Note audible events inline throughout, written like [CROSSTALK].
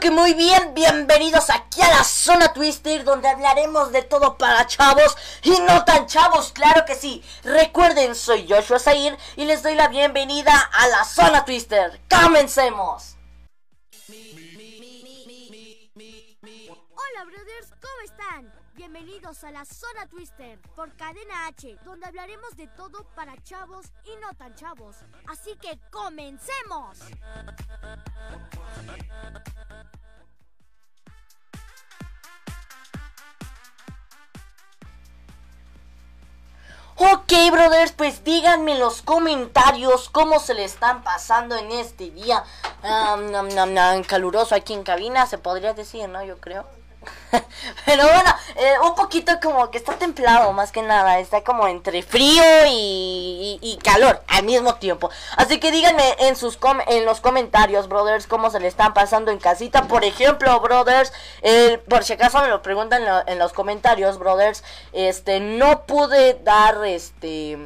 Que muy bien. Bienvenidos aquí a la zona Twister donde hablaremos de todo para chavos y no tan chavos, claro que sí. Recuerden, soy Joshua Zair y les doy la bienvenida a la zona Twister. ¡Comencemos! Bienvenidos a la Zona Twister por Cadena H, donde hablaremos de todo para chavos y no tan chavos. Así que comencemos. Ok, brothers, pues díganme en los comentarios cómo se le están pasando en este día um, caluroso aquí en cabina, se podría decir, ¿no? Yo creo. [LAUGHS] Pero bueno, eh, un poquito como que está templado más que nada, está como entre frío y, calor al mismo tiempo. Así que díganme en sus com- en los comentarios, brothers, cómo se le están pasando en casita. Por ejemplo, brothers, por si acaso me lo preguntan en, lo- en los comentarios, brothers, este, no pude dar este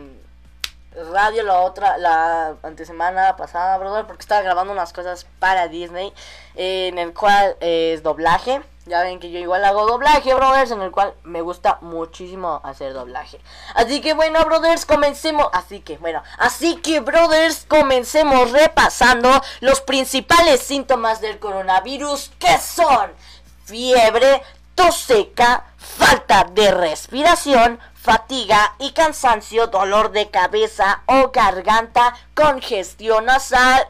radio la otra, la antesemana pasada, brother, porque estaba grabando unas cosas para Disney, en el cual es doblaje. Ya ven que yo igual hago doblaje, brothers, en el cual me gusta muchísimo hacer doblaje. Así que bueno, brothers, comencemos. Así que bueno, así que brothers, comencemos repasando los principales síntomas del coronavirus que son fiebre, tos seca, falta de respiración, fatiga y cansancio, dolor de cabeza o garganta, congestión nasal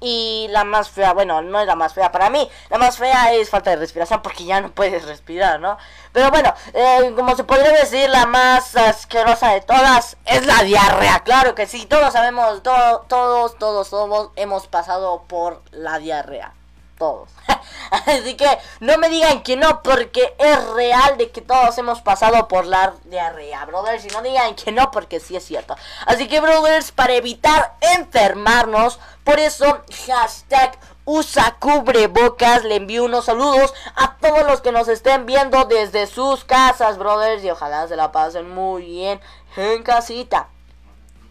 y la más fea, bueno, no es la más fea para mí, la más fea es falta de respiración porque ya no puedes respirar, ¿no? Pero bueno, eh, como se podría decir, la más asquerosa de todas es la diarrea, claro que sí, todos sabemos, todo- todos, todos, todos hemos pasado por la diarrea todos. [LAUGHS] Así que no me digan que no, porque es real de que todos hemos pasado por la diarrea, brothers. Y no digan que no, porque sí es cierto. Así que, brothers, para evitar enfermarnos, por eso, hashtag usa cubrebocas. Le envío unos saludos a todos los que nos estén viendo desde sus casas, brothers. Y ojalá se la pasen muy bien en casita.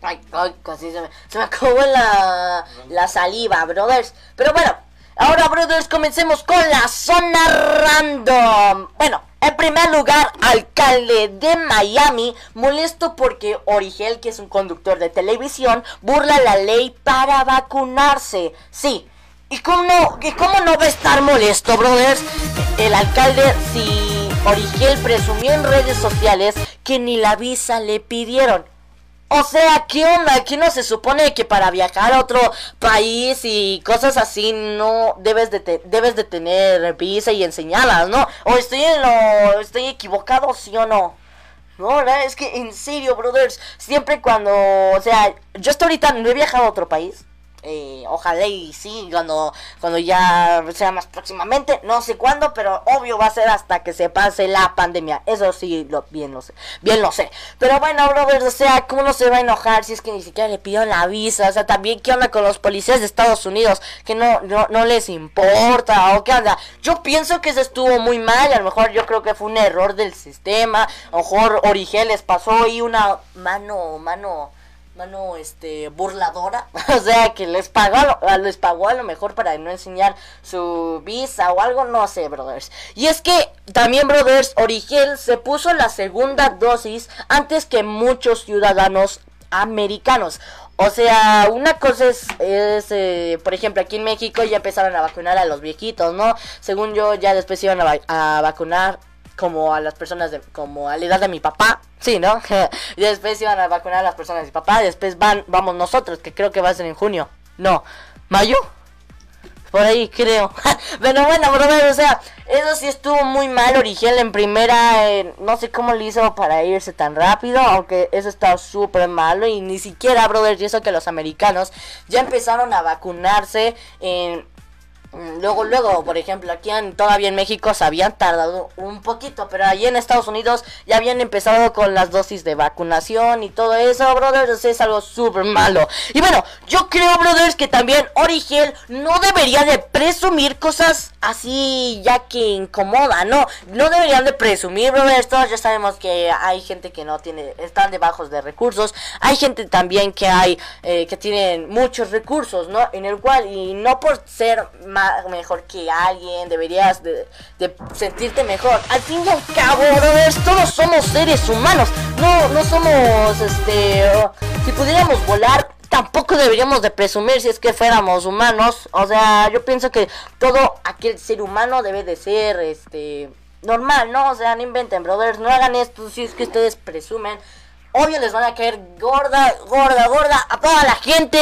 Ay, ay, casi se me, se me acabó la, la saliva, brothers. Pero bueno, ahora, brothers, comencemos con la zona random. Bueno, en primer lugar, alcalde de Miami, molesto porque Origel, que es un conductor de televisión, burla la ley para vacunarse. Sí. ¿Y cómo, no, ¿Y cómo no va a estar molesto, brothers? El alcalde, si Origel presumió en redes sociales que ni la visa le pidieron. O sea, ¿qué onda? Aquí no se supone que para viajar a otro país y cosas así no debes de, te- debes de tener visa y enseñarlas, ¿no? O estoy en lo estoy equivocado, sí o no. No, la- es que en serio, brothers, siempre cuando, o sea, yo hasta ahorita no he viajado a otro país. Eh, ojalá y sí, cuando, cuando ya sea más próximamente, no sé cuándo, pero obvio va a ser hasta que se pase la pandemia. Eso sí, lo, bien lo sé, bien lo sé. Pero bueno, brothers, o sea, ¿cómo no se va a enojar si es que ni siquiera le pidieron la visa? O sea, también, ¿qué onda con los policías de Estados Unidos? Que no, no, no les importa, o qué onda. Yo pienso que eso estuvo muy mal, a lo mejor yo creo que fue un error del sistema, a lo mejor Origel les pasó ahí una mano, mano mano este burladora. [LAUGHS] O sea que les pagó les pagó a lo mejor para no enseñar su visa o algo no sé brothers. Y es que también brothers Origel se puso la segunda dosis antes que muchos ciudadanos americanos. O sea, una cosa es, es, eh, por ejemplo, aquí en México ya empezaron a vacunar a los viejitos, ¿no? Según yo, ya después iban a vacunar como a las personas de, como a la edad de mi papá, sí, ¿no? y [LAUGHS] después iban a vacunar a las personas de mi papá, después van, vamos nosotros, que creo que va a ser en junio, no, mayo, por ahí creo. [LAUGHS] Pero bueno, brother, o sea, eso sí estuvo muy mal. Origel en primera, eh, no sé cómo le hizo para irse tan rápido, aunque eso está súper malo. Y ni siquiera, brother, y eso que los americanos ya empezaron a vacunarse en Mm, Luego, luego, por ejemplo, aquí en, todavía en México se habían tardado un poquito, pero allí en Estados Unidos ya habían empezado con las dosis de vacunación y todo eso, brothers, es algo súper malo. Y bueno, yo creo, brothers, que también Origel no debería de presumir cosas así ya que incomoda, ¿no? No deberían de presumir, brothers, todos ya sabemos que hay gente que no tiene, están de bajos de recursos, hay gente también que hay, eh, que tienen muchos recursos, ¿no? En el cual, y no por ser más mejor que alguien, deberías de, sentirte mejor. Al fin y al cabo, brothers, todos somos seres humanos. No, no somos, este, si pudiéramos volar, tampoco deberíamos de presumir si es que fuéramos humanos. O sea, yo pienso que todo aquel ser humano debe de ser, este, normal, ¿no? O sea, no inventen, brothers, no hagan esto si es que ustedes presumen. Obvio les van a caer gorda, gorda, gorda a toda la gente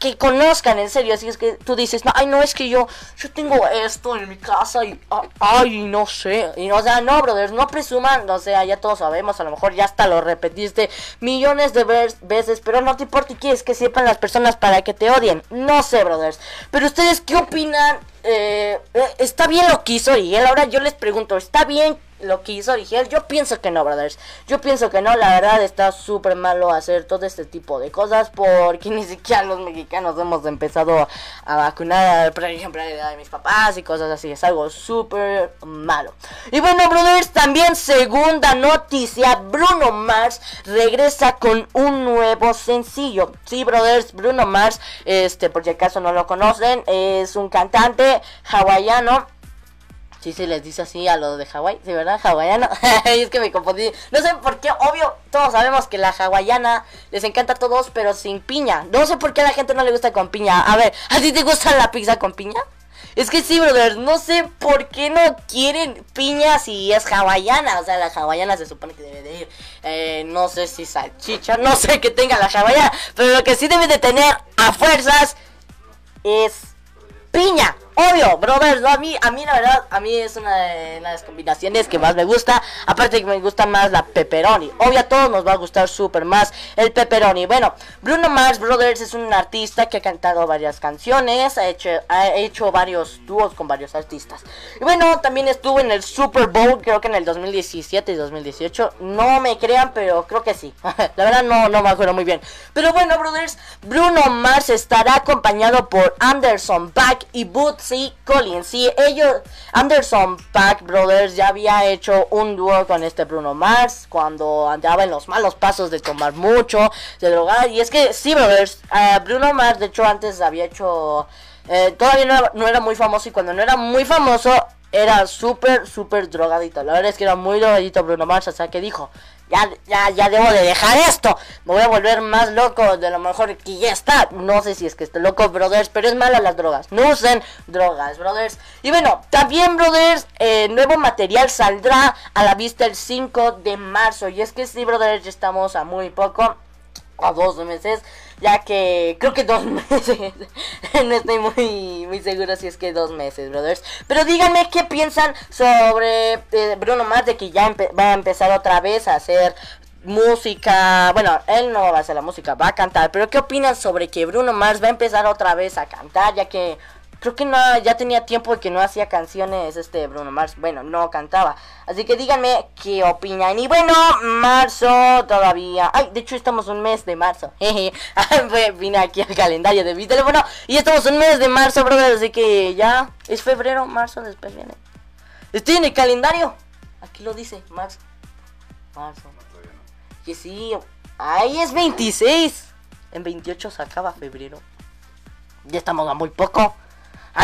que conozcan en serio, así es que tú dices, no, ay, no, es que yo, yo tengo esto en mi casa y, ah, ay, no sé, y, o sea, no, brothers, no presuman, o sea, ya todos sabemos, a lo mejor ya hasta lo repetiste millones de veces, pero no te importa y quieres que sepan las personas para que te odien, no sé, brothers, pero ustedes, ¿qué opinan? Eh, eh, está bien lo que hizo Rigel, ahora yo les pregunto, ¿está bien lo que hizo Rigel? Yo pienso que no, brothers. Yo pienso que no, la verdad está súper malo hacer todo este tipo de cosas porque [LAUGHS] ni siquiera los mexicanos hemos empezado a vacunar, por ejemplo, a mis papás y cosas así. Es algo súper malo. Y bueno, brothers, también segunda noticia, Bruno Mars regresa con un nuevo sencillo. Sí, brothers, Bruno Mars, este, por si acaso no lo conocen, es un cantante hawaiano. Sí, se les dice así a los de Hawái, ¿sí, verdad? Hawaiano. [LAUGHS] Es que me confundí. No sé por qué, obvio, todos sabemos que la hawaiana les encanta a todos, pero sin piña. No sé por qué a la gente no le gusta con piña. A ver, ¿a ti te gusta la pizza con piña? Es que sí, brother, no sé por qué no quieren piña si es hawaiana. O sea, la hawaiana se supone que debe de ir. eh, no sé si salchicha, no sé que tenga la hawaiana. Pero lo que sí debe de tener a fuerzas es piña. Obvio, brother, no, a mí, a mí la verdad, a mí es una de las combinaciones que más me gusta. Aparte que me gusta más la pepperoni. Obvio, a todos nos va a gustar súper más el pepperoni. Bueno, Bruno Mars Brothers es un artista que ha cantado varias canciones, ha hecho, ha hecho varios dúos con varios artistas. Y bueno, también estuvo en el Super Bowl, creo que en el 2017 y 2018. No me crean, pero creo que sí. [LAUGHS] la verdad no, no me acuerdo muy bien. Pero bueno, brothers, Bruno Mars estará acompañado por Anderson Paak y Bootsy Collins. Sí, ellos, Anderson Paak Brothers ya había hecho un dúo con este Bruno Mars cuando andaba en los malos pasos de tomar mucho, de drogar. Y es que sí, brothers, eh, Bruno Mars de hecho antes había hecho... eh, todavía no era, no era muy famoso y cuando no era muy famoso era súper, súper drogadito. La verdad es que era muy drogadito Bruno Mars, o sea que dijo, ya, ya, ya debo de dejar esto. Me voy a volver más loco de lo mejor que ya está. No sé si es que esté loco, brothers, pero es mala las drogas. No usen drogas, brothers. Y bueno, también, brothers, eh, nuevo material saldrá a la vista el 5 de marzo. Y es que sí, brothers, ya estamos a muy poco. A dos meses, ya que creo que dos [LAUGHS] meses. no estoy muy, muy seguro si es que dos meses, brothers. Pero díganme qué piensan sobre eh, Bruno Mars de que ya va a empezar otra vez a hacer música. Bueno, él no va a hacer la música, va a cantar. Pero qué opinan sobre que Bruno Mars va a empezar otra vez a cantar, ya que creo que no ya tenía tiempo de que no hacía canciones este Bruno Mars. Bueno, no cantaba. Así que díganme qué opinan. Y bueno, marzo todavía. Ay, de hecho estamos un mes de marzo. [LAUGHS] Jeje. Vine aquí al calendario de mi teléfono y estamos un mes de marzo, brother. Así que ya es febrero, marzo, después viene. Estoy en el calendario. Aquí lo dice, marzo. Marzo. Que sí. Ahí es 26. En 28 se acaba febrero. Ya estamos a muy poco.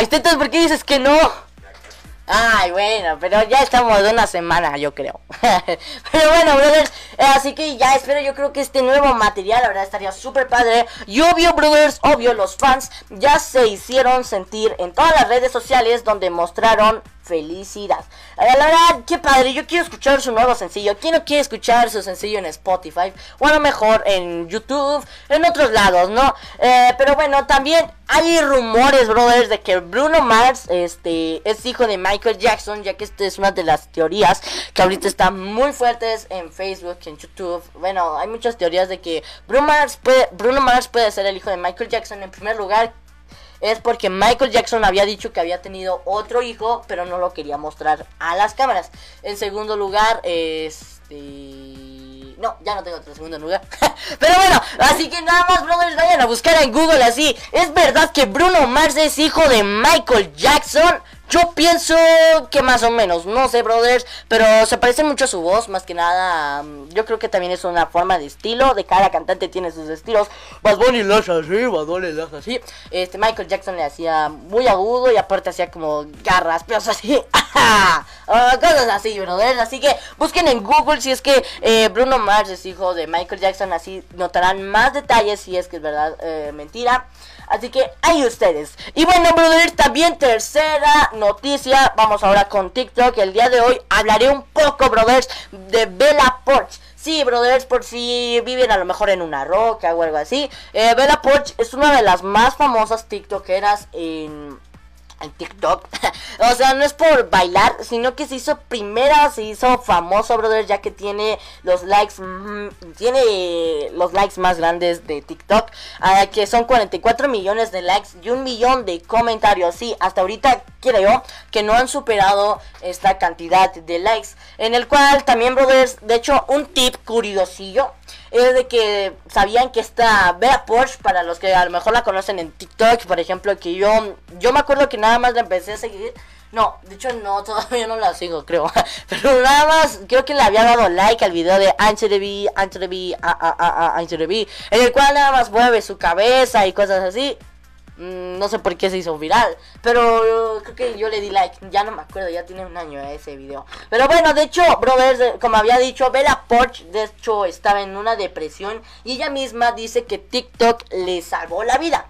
Está, entonces, ¿por qué dices que no? Ay, bueno, pero ya estamos de una semana, yo creo. [LAUGHS] pero bueno, brothers, eh, así que ya espero, yo creo que este nuevo material, la verdad, estaría súper padre. Y obvio, brothers, obvio, los fans ya se hicieron sentir en todas las redes sociales donde mostraron felicidad. Eh, La verdad, qué padre, yo quiero escuchar su nuevo sencillo. ¿Quién no quiere escuchar su sencillo en Spotify? O a lo mejor en YouTube, en otros lados, ¿no? Eh, pero bueno, también hay rumores, brothers, de que Bruno Mars este, es hijo de Michael Jackson, ya que esta es una de las teorías que ahorita están muy fuertes en Facebook, en YouTube. Bueno, hay muchas teorías de que Bruno Mars puede, Bruno Mars puede ser el hijo de Michael Jackson en primer lugar. es porque Michael Jackson había dicho que había tenido otro hijo, pero no lo quería mostrar a las cámaras. En segundo lugar, este... No, ya no tengo otro segundo lugar. [LAUGHS] Pero bueno, así que nada más, brothers, vayan a buscar en Google así. ¿Es verdad que Bruno Mars es hijo de Michael Jackson? Yo pienso que más o menos, no sé, brothers, pero se parece mucho a su voz, más que nada. mm, Yo creo que también es una forma de estilo, de cada cantante tiene sus estilos. Bad Bunny lo hace así, Bad Bunny lo hace así. Este Michael Jackson le hacía muy agudo y aparte hacía como garras, pero así, [LAUGHS] cosas así, brothers. Así que busquen en Google si es que eh, Bruno Mars es hijo de Michael Jackson, así notarán más detalles si es que es verdad eh, mentira. Así que ahí ustedes. Y bueno, brothers, también tercera noticia. Vamos ahora con TikTok. El día de hoy hablaré un poco, brothers, de Bella Porch. Sí, brothers, por si viven a lo mejor en una roca o algo así. Eh, Bella Porch es una de las más famosas TikTokeras en, en TikTok. [LAUGHS] o sea, no es por bailar, sino que se hizo primera, se hizo famoso, brother, ya que tiene los likes, mm, tiene los likes más grandes de TikTok, que son 44 millones de likes y un millón de comentarios. Sí, hasta ahorita creo que no han superado esta cantidad de likes. En el cual también, brothers, de hecho, un tip curiosillo es de que sabían que esta Bea Porsche, para los que a lo mejor la conocen en TikTok, por ejemplo, que yo, yo me acuerdo que nada más la empecé a seguir. No, de hecho no, [LAUGHS] todavía no la sigo, creo. [LAUGHS] Pero nada más, creo que le había dado like al video de Anchorby, Anchorby, Anchorby, en el cual nada más mueve su cabeza y cosas así. Mm, No sé por qué se hizo viral, pero creo que yo le di like, ya no me acuerdo, ya tiene un año ese video. Pero bueno, de hecho, brothers, eh, como había dicho, Bella Porch, de hecho, estaba en una depresión y ella misma dice que TikTok le salvó la vida.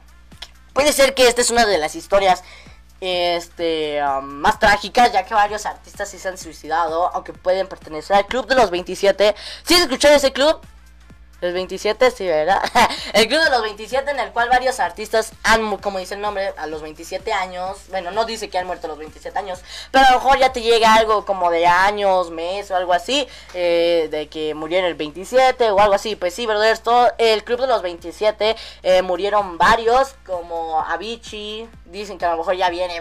Puede ser que esta es una de las historias este um, más trágicas, ya que varios artistas se han suicidado, aunque pueden pertenecer al club de los 27. ¿Sí has escuchado ese club? Los 27, sí, ¿verdad? [LAUGHS] el club de los 27 en el cual varios artistas han, como dice el nombre, a los 27 años. Bueno, no dice que han muerto a los 27 años, pero a lo mejor ya te llega algo como de años, mes o algo así, eh, de que murieron el 27 o algo así. Pues sí, brothers, todo el club de los 27 eh, murieron varios, como Avicii. Dicen que a lo mejor ya viene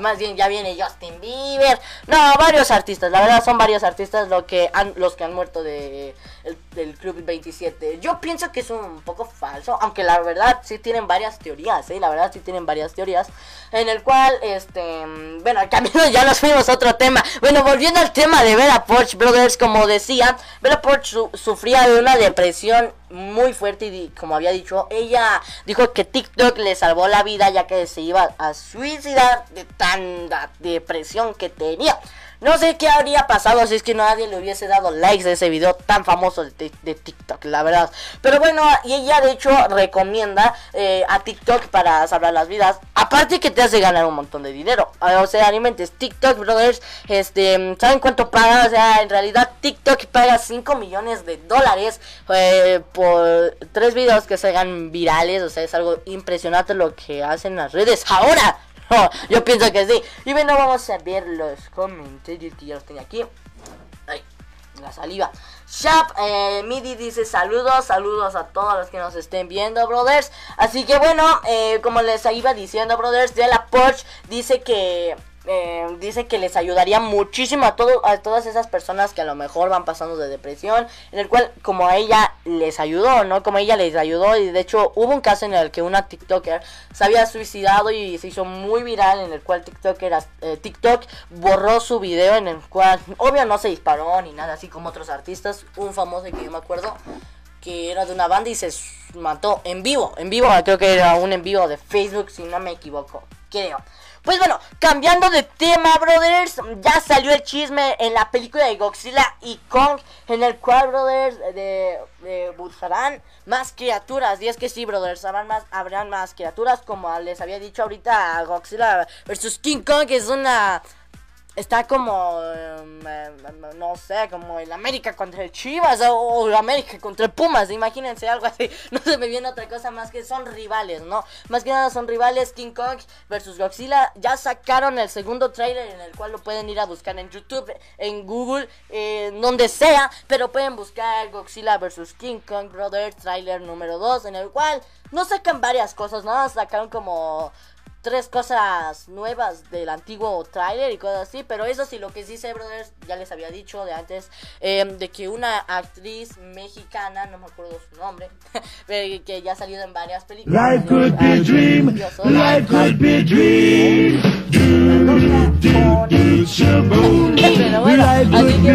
más bien ya viene Justin Bieber. No, varios artistas, la verdad son varios artistas lo que han, los que han muerto de, el- del Club 27. Yo pienso que es un poco falso, aunque la verdad sí tienen varias teorías, ¿eh? La verdad sí tienen varias teorías. En el cual, este, mm, bueno, cambiando [LAUGHS] ya nos fuimos a otro tema. Bueno, volviendo al tema de Bella Porch, brothers, como decía, Bella Porch su- sufría de una depresión muy fuerte y como había dicho, ella dijo que TikTok le salvó la vida ya que se iba a suicidar de tanta depresión que tenía. No sé qué habría pasado si es que nadie le hubiese dado likes a ese video tan famoso de, de- TikTok, la verdad. Pero bueno, y ella de hecho recomienda eh, a TikTok para salvar las vidas. Aparte que te hace ganar un montón de dinero. Ah, O sea, alimentes TikTok, brothers. Este, ¿saben cuánto paga? O sea, en realidad TikTok paga 5 millones de dólares eh, por tres videos que se hagan virales. O sea, es algo impresionante lo que hacen las redes ahora. [LAUGHS] Yo pienso que sí. Y bueno, vamos a ver los comentarios que ya los tengo aquí. La saliva. Shap eh, Midi dice saludos, saludos a todos los que nos estén viendo, brothers. Así que bueno, eh, como les iba diciendo, brothers, de la Porsche dice que eh, dice que les ayudaría muchísimo a todo, a todas esas personas que a lo mejor van pasando de depresión, en el cual como a ella les ayudó, ¿no? Como ella les ayudó y de hecho hubo un caso en el que una TikToker se había suicidado y se hizo muy viral en el cual TikToker, eh, TikTok borró su video en el cual obvio no se disparó ni nada así como otros artistas, un famoso que yo me acuerdo que era de una banda y se mató en vivo, en vivo, creo que era un en vivo de Facebook si no me equivoco, creo. Pues bueno, cambiando de tema, brothers, ya salió el chisme en la película de Godzilla y Kong, en el cual, brothers, de, de buscarán más criaturas. Y es que sí, brothers, habrán más, habrán más criaturas, como les había dicho ahorita, Godzilla versus King Kong es una está como, em, em, no sé, como el América contra el Chivas o, el América contra el Pumas, imagínense algo así. [LAUGHS] No se me viene otra cosa más que son rivales, ¿no? Más que nada son rivales King Kong versus Godzilla. Ya sacaron el segundo trailer en el cual lo pueden ir a buscar en YouTube, en Google, eh, donde sea, pero pueden buscar Godzilla versus King Kong Brothers trailer número 2 en el cual no sacan varias cosas, ¿no? Sacaron como tres cosas nuevas del antiguo trailer y cosas así. Pero eso sí, lo que sí sé, brothers, ya les había dicho de antes, em, de que una actriz mexicana, no me acuerdo su nombre, [LAUGHS] que ya ha salido en varias películas. Life could be a dream, life could be a dream. Pero bueno, así que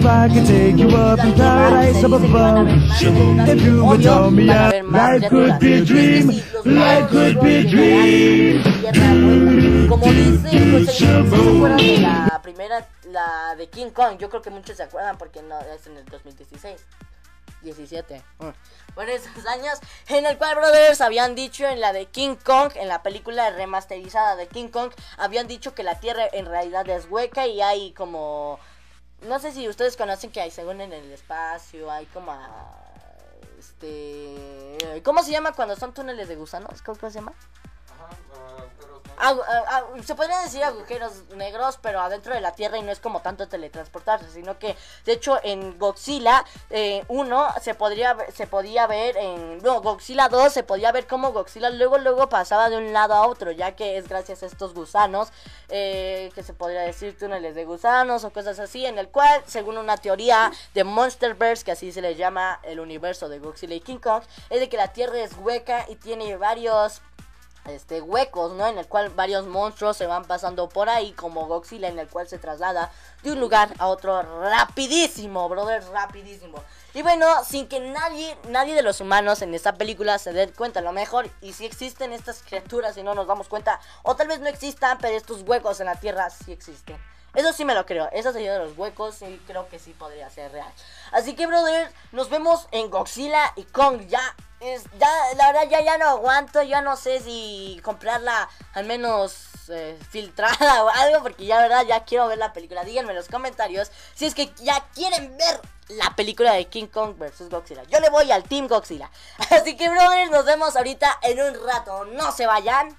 If I could take you up in paradise up above. If you would tell me life could be a dream Life could be a como dicen, pues se acuerdan de la primera, la de King Kong. Yo creo que muchos se acuerdan porque no es en el 2016. 17. Por esos años, en el cual, brothers, habían dicho en la de King Kong, en la película remasterizada de King Kong, habían dicho que la Tierra en realidad es hueca y hay como. No sé si ustedes conocen que hay, según en el espacio, hay como. Este. ¿Cómo se llama cuando son túneles de gusanos? ¿Cómo se llama? Se podría decir agujeros negros, pero adentro de la Tierra y no es como tanto teletransportarse, sino que de hecho en Godzilla 1 eh, se podría se podía ver en no, Godzilla 2 se podía ver como Godzilla luego luego pasaba de un lado a otro, ya que es gracias a estos gusanos eh, que se podría decir túneles de gusanos o cosas así, en el cual según una teoría de Monsterverse, que así se le llama el universo de Godzilla y King Kong, es de que la Tierra es hueca y tiene varios este huecos, ¿no? En el cual varios monstruos se van pasando por ahí, como Godzilla, en el cual se traslada de un lugar a otro rapidísimo, brother, rapidísimo. Y bueno, sin que nadie, nadie de los humanos en esta película se dé cuenta, a lo mejor, y si existen estas criaturas y no nos damos cuenta, o tal vez no existan, pero estos huecos en la Tierra sí existen. Eso sí me lo creo, esa sería de los huecos y creo que sí podría ser real. Así que, brother, nos vemos en Godzilla y Kong ya ya, la verdad ya, ya no aguanto, ya no sé si comprarla al menos eh, filtrada [LAUGHS] o algo, porque ya verdad ya quiero ver la película. Díganme en los comentarios si es que ya quieren ver la película de King Kong vs. Godzilla. Yo le voy al Team Godzilla. [LAUGHS] Así que, brothers, nos vemos ahorita en un rato. No se vayan.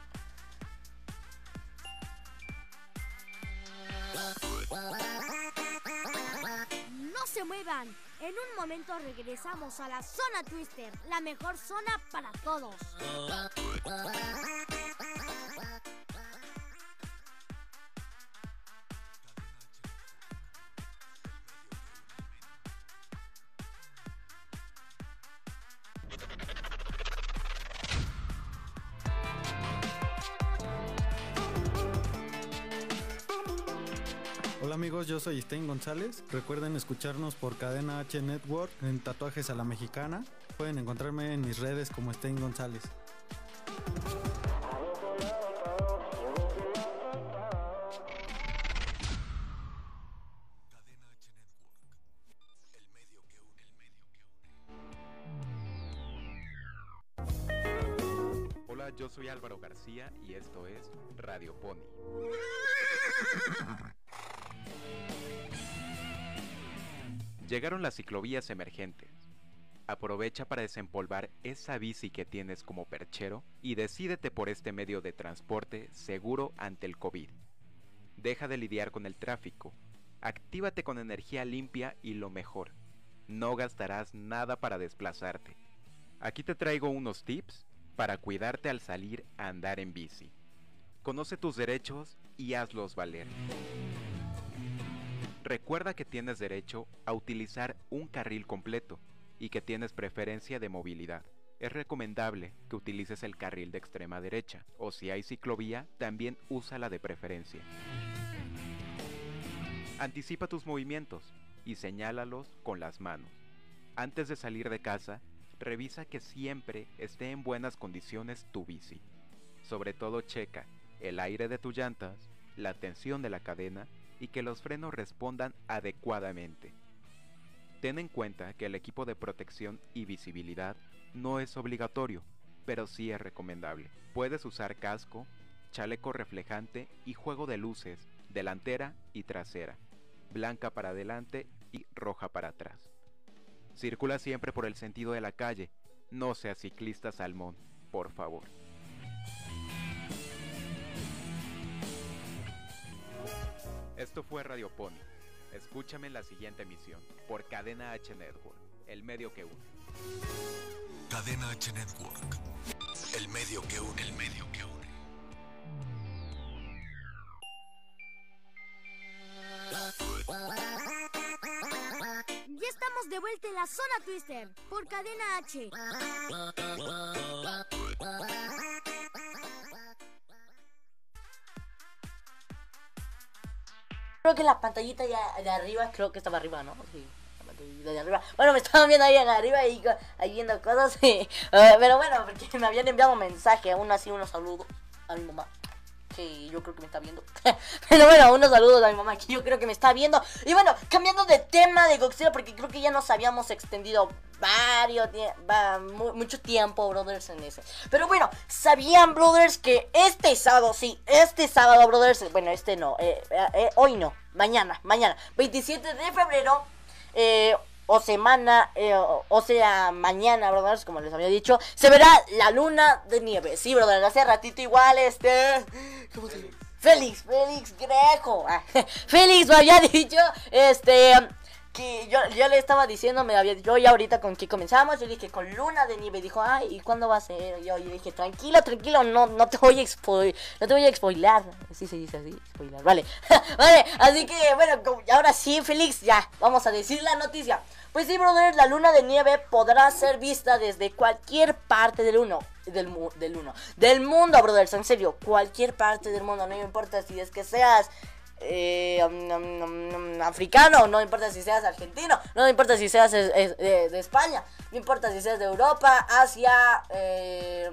No se muevan. En un momento regresamos a la zona Twister, la mejor zona para todos. Hola amigos, yo soy Stein González. Recuerden escucharnos por Cadena H Network en Tatuajes a la Mexicana. Pueden encontrarme en mis redes como Stein González. Hola, yo soy Álvaro García y esto es Radio Pony. Llegaron las ciclovías emergentes. Aprovecha para desempolvar esa bici que tienes como perchero y decídete por este medio de transporte seguro ante el COVID. Deja de lidiar con el tráfico. Actívate con energía limpia y lo mejor. No gastarás nada para desplazarte. Aquí te traigo unos tips para cuidarte al salir a andar en bici. Conoce tus derechos y hazlos valer. Recuerda que tienes derecho a utilizar un carril completo y que tienes preferencia de movilidad. Es recomendable que utilices el carril de extrema derecha o si hay ciclovía, también úsala de preferencia. Anticipa tus movimientos y señálalos con las manos. Antes de salir de casa, revisa que siempre esté en buenas condiciones tu bici. Sobre todo checa el aire de tus llantas, la tensión de la cadena y que los frenos respondan adecuadamente. Ten en cuenta que el equipo de protección y visibilidad no es obligatorio, pero sí es recomendable. Puedes usar casco, chaleco reflejante y juego de luces delantera y trasera, blanca para adelante y roja para atrás. Circula siempre por el sentido de la calle, no sea ciclista salmón, por favor. Esto fue Radio Pony. Escúchame en la siguiente emisión por Cadena H Network, el medio que une. Cadena H Network. El medio que une, el medio que une. Ya estamos de vuelta en la zona Twister por Cadena H. Creo que la pantallita ya de arriba, creo que estaba arriba, ¿no? Sí, la pantallita de arriba. Bueno, me estaban viendo ahí arriba y ahí viendo cosas. sí. [LAUGHS] Eh, pero bueno, porque me habían enviado un mensaje, aún así unos saludos a mi mamá. Que yo creo que me está viendo. [LAUGHS] pero bueno, unos saludos a mi mamá que yo creo que me está viendo. Y bueno, cambiando de tema de Godzilla, porque creo que ya nos habíamos extendido varios mucho tiempo, brothers, en ese. Pero bueno, ¿sabían, brothers, que este sábado, sí, este sábado, brothers, bueno, este no, eh, eh, eh, hoy no, mañana, mañana, 27 de febrero, eh, o semana, eh, o, sea, mañana, brothers, como les había dicho, se verá la luna de nieve. Sí, brothers, hace ratito igual, este... ¿Cómo se? Félix, Félix Greco. Ah, [LAUGHS] Félix me había [LAUGHS] dicho, este, que yo, yo le estaba diciendo, me había yo ya ahorita con que comenzamos, yo dije con luna de nieve, dijo, ay, ¿y cuándo va a ser? Yo, yo dije, tranquilo, tranquilo, no, no te voy a spoiler, no te voy a spoilar, así se dice así, spoiler, vale, [LAUGHS] vale, así que bueno, ahora sí, Félix, ya, vamos a decir la noticia. Pues sí, brother, la luna de nieve podrá ser vista desde cualquier parte del uno. Del, mu- del uno. Del mundo, brothers, en serio. Cualquier parte del mundo. No importa si es que seas eh, africano. No importa si seas argentino. No importa si seas de, de España. No importa si seas de Europa, Asia, eh,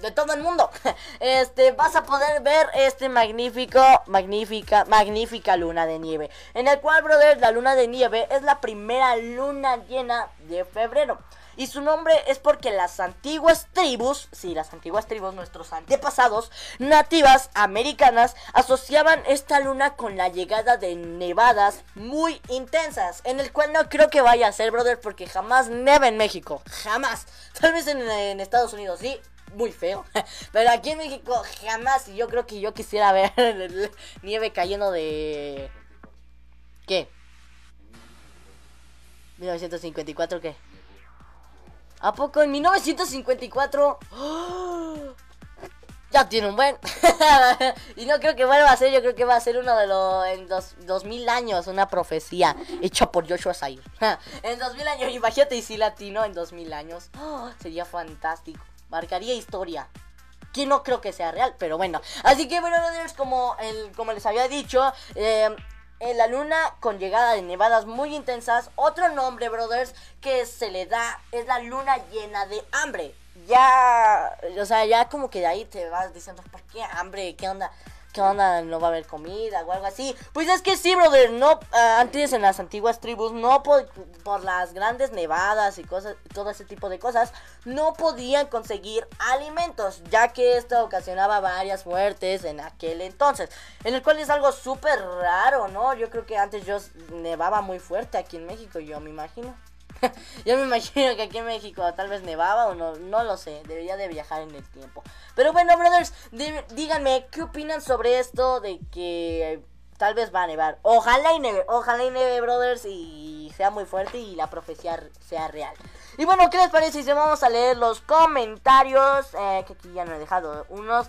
de todo el mundo. [LAUGHS] Este, vas a poder ver este magnífico, magnífica, magnífica luna de nieve. En el cual, brother, la luna de nieve es la primera luna llena de febrero. Y su nombre es porque las antiguas tribus, sí, las antiguas tribus, nuestros antepasados, nativas americanas, asociaban esta luna con la llegada de nevadas muy intensas. En el cual no creo que vaya a ser, brother, porque jamás neva en México. Jamás. Tal vez en, Estados Unidos, sí muy feo. [LAUGHS] Pero aquí en México jamás. Y yo creo que yo quisiera [LAUGHS] ver nieve cayendo de. ¿Qué? ¿1954 qué? ¿A poco en 1954? ¡Oh! [GASPS] Ya tiene un buen. [LAUGHS] y no creo que vuelva a ser, yo creo que va a ser uno de los. En dos, 2000 años, una profecía hecha por Joshua Sair. [LAUGHS] en 2000 años, [LAUGHS] imagínate y si latino en 2000 años. ¡Oh! [GASPS] sería fantástico. Marcaría historia. Que no creo que sea real, pero bueno. Así que, bueno, como, el, como les había dicho, eh, en la luna con llegada de nevadas muy intensas. Otro nombre, brothers, que se le da es la luna llena de hambre. Ya, o sea, ya como que de ahí te vas diciendo, ¿por qué hambre? ¿Qué onda? ¿Qué onda? ¿No va a haber comida o algo así? Pues es que sí, brother, no, ah, antes en las antiguas tribus, no por, por las grandes nevadas y cosas, todo ese tipo de cosas, no podían conseguir alimentos, ya que esto ocasionaba varias muertes en aquel entonces, en el cual es algo súper raro, ¿no? Yo creo que antes yo nevaba muy fuerte aquí en México, yo me imagino. [LAUGHS] Yo me imagino que aquí en México tal vez nevaba o no, no lo sé, debería de viajar en el tiempo. Pero bueno, brothers, díganme, ¿qué opinan sobre esto de que tal vez va a nevar? Ojalá y neve, ojalá y neve, brothers, y sea muy fuerte y la profecía sea real. Y bueno, ¿qué les parece si vamos a leer los comentarios? Eh, que aquí ya no he dejado unos.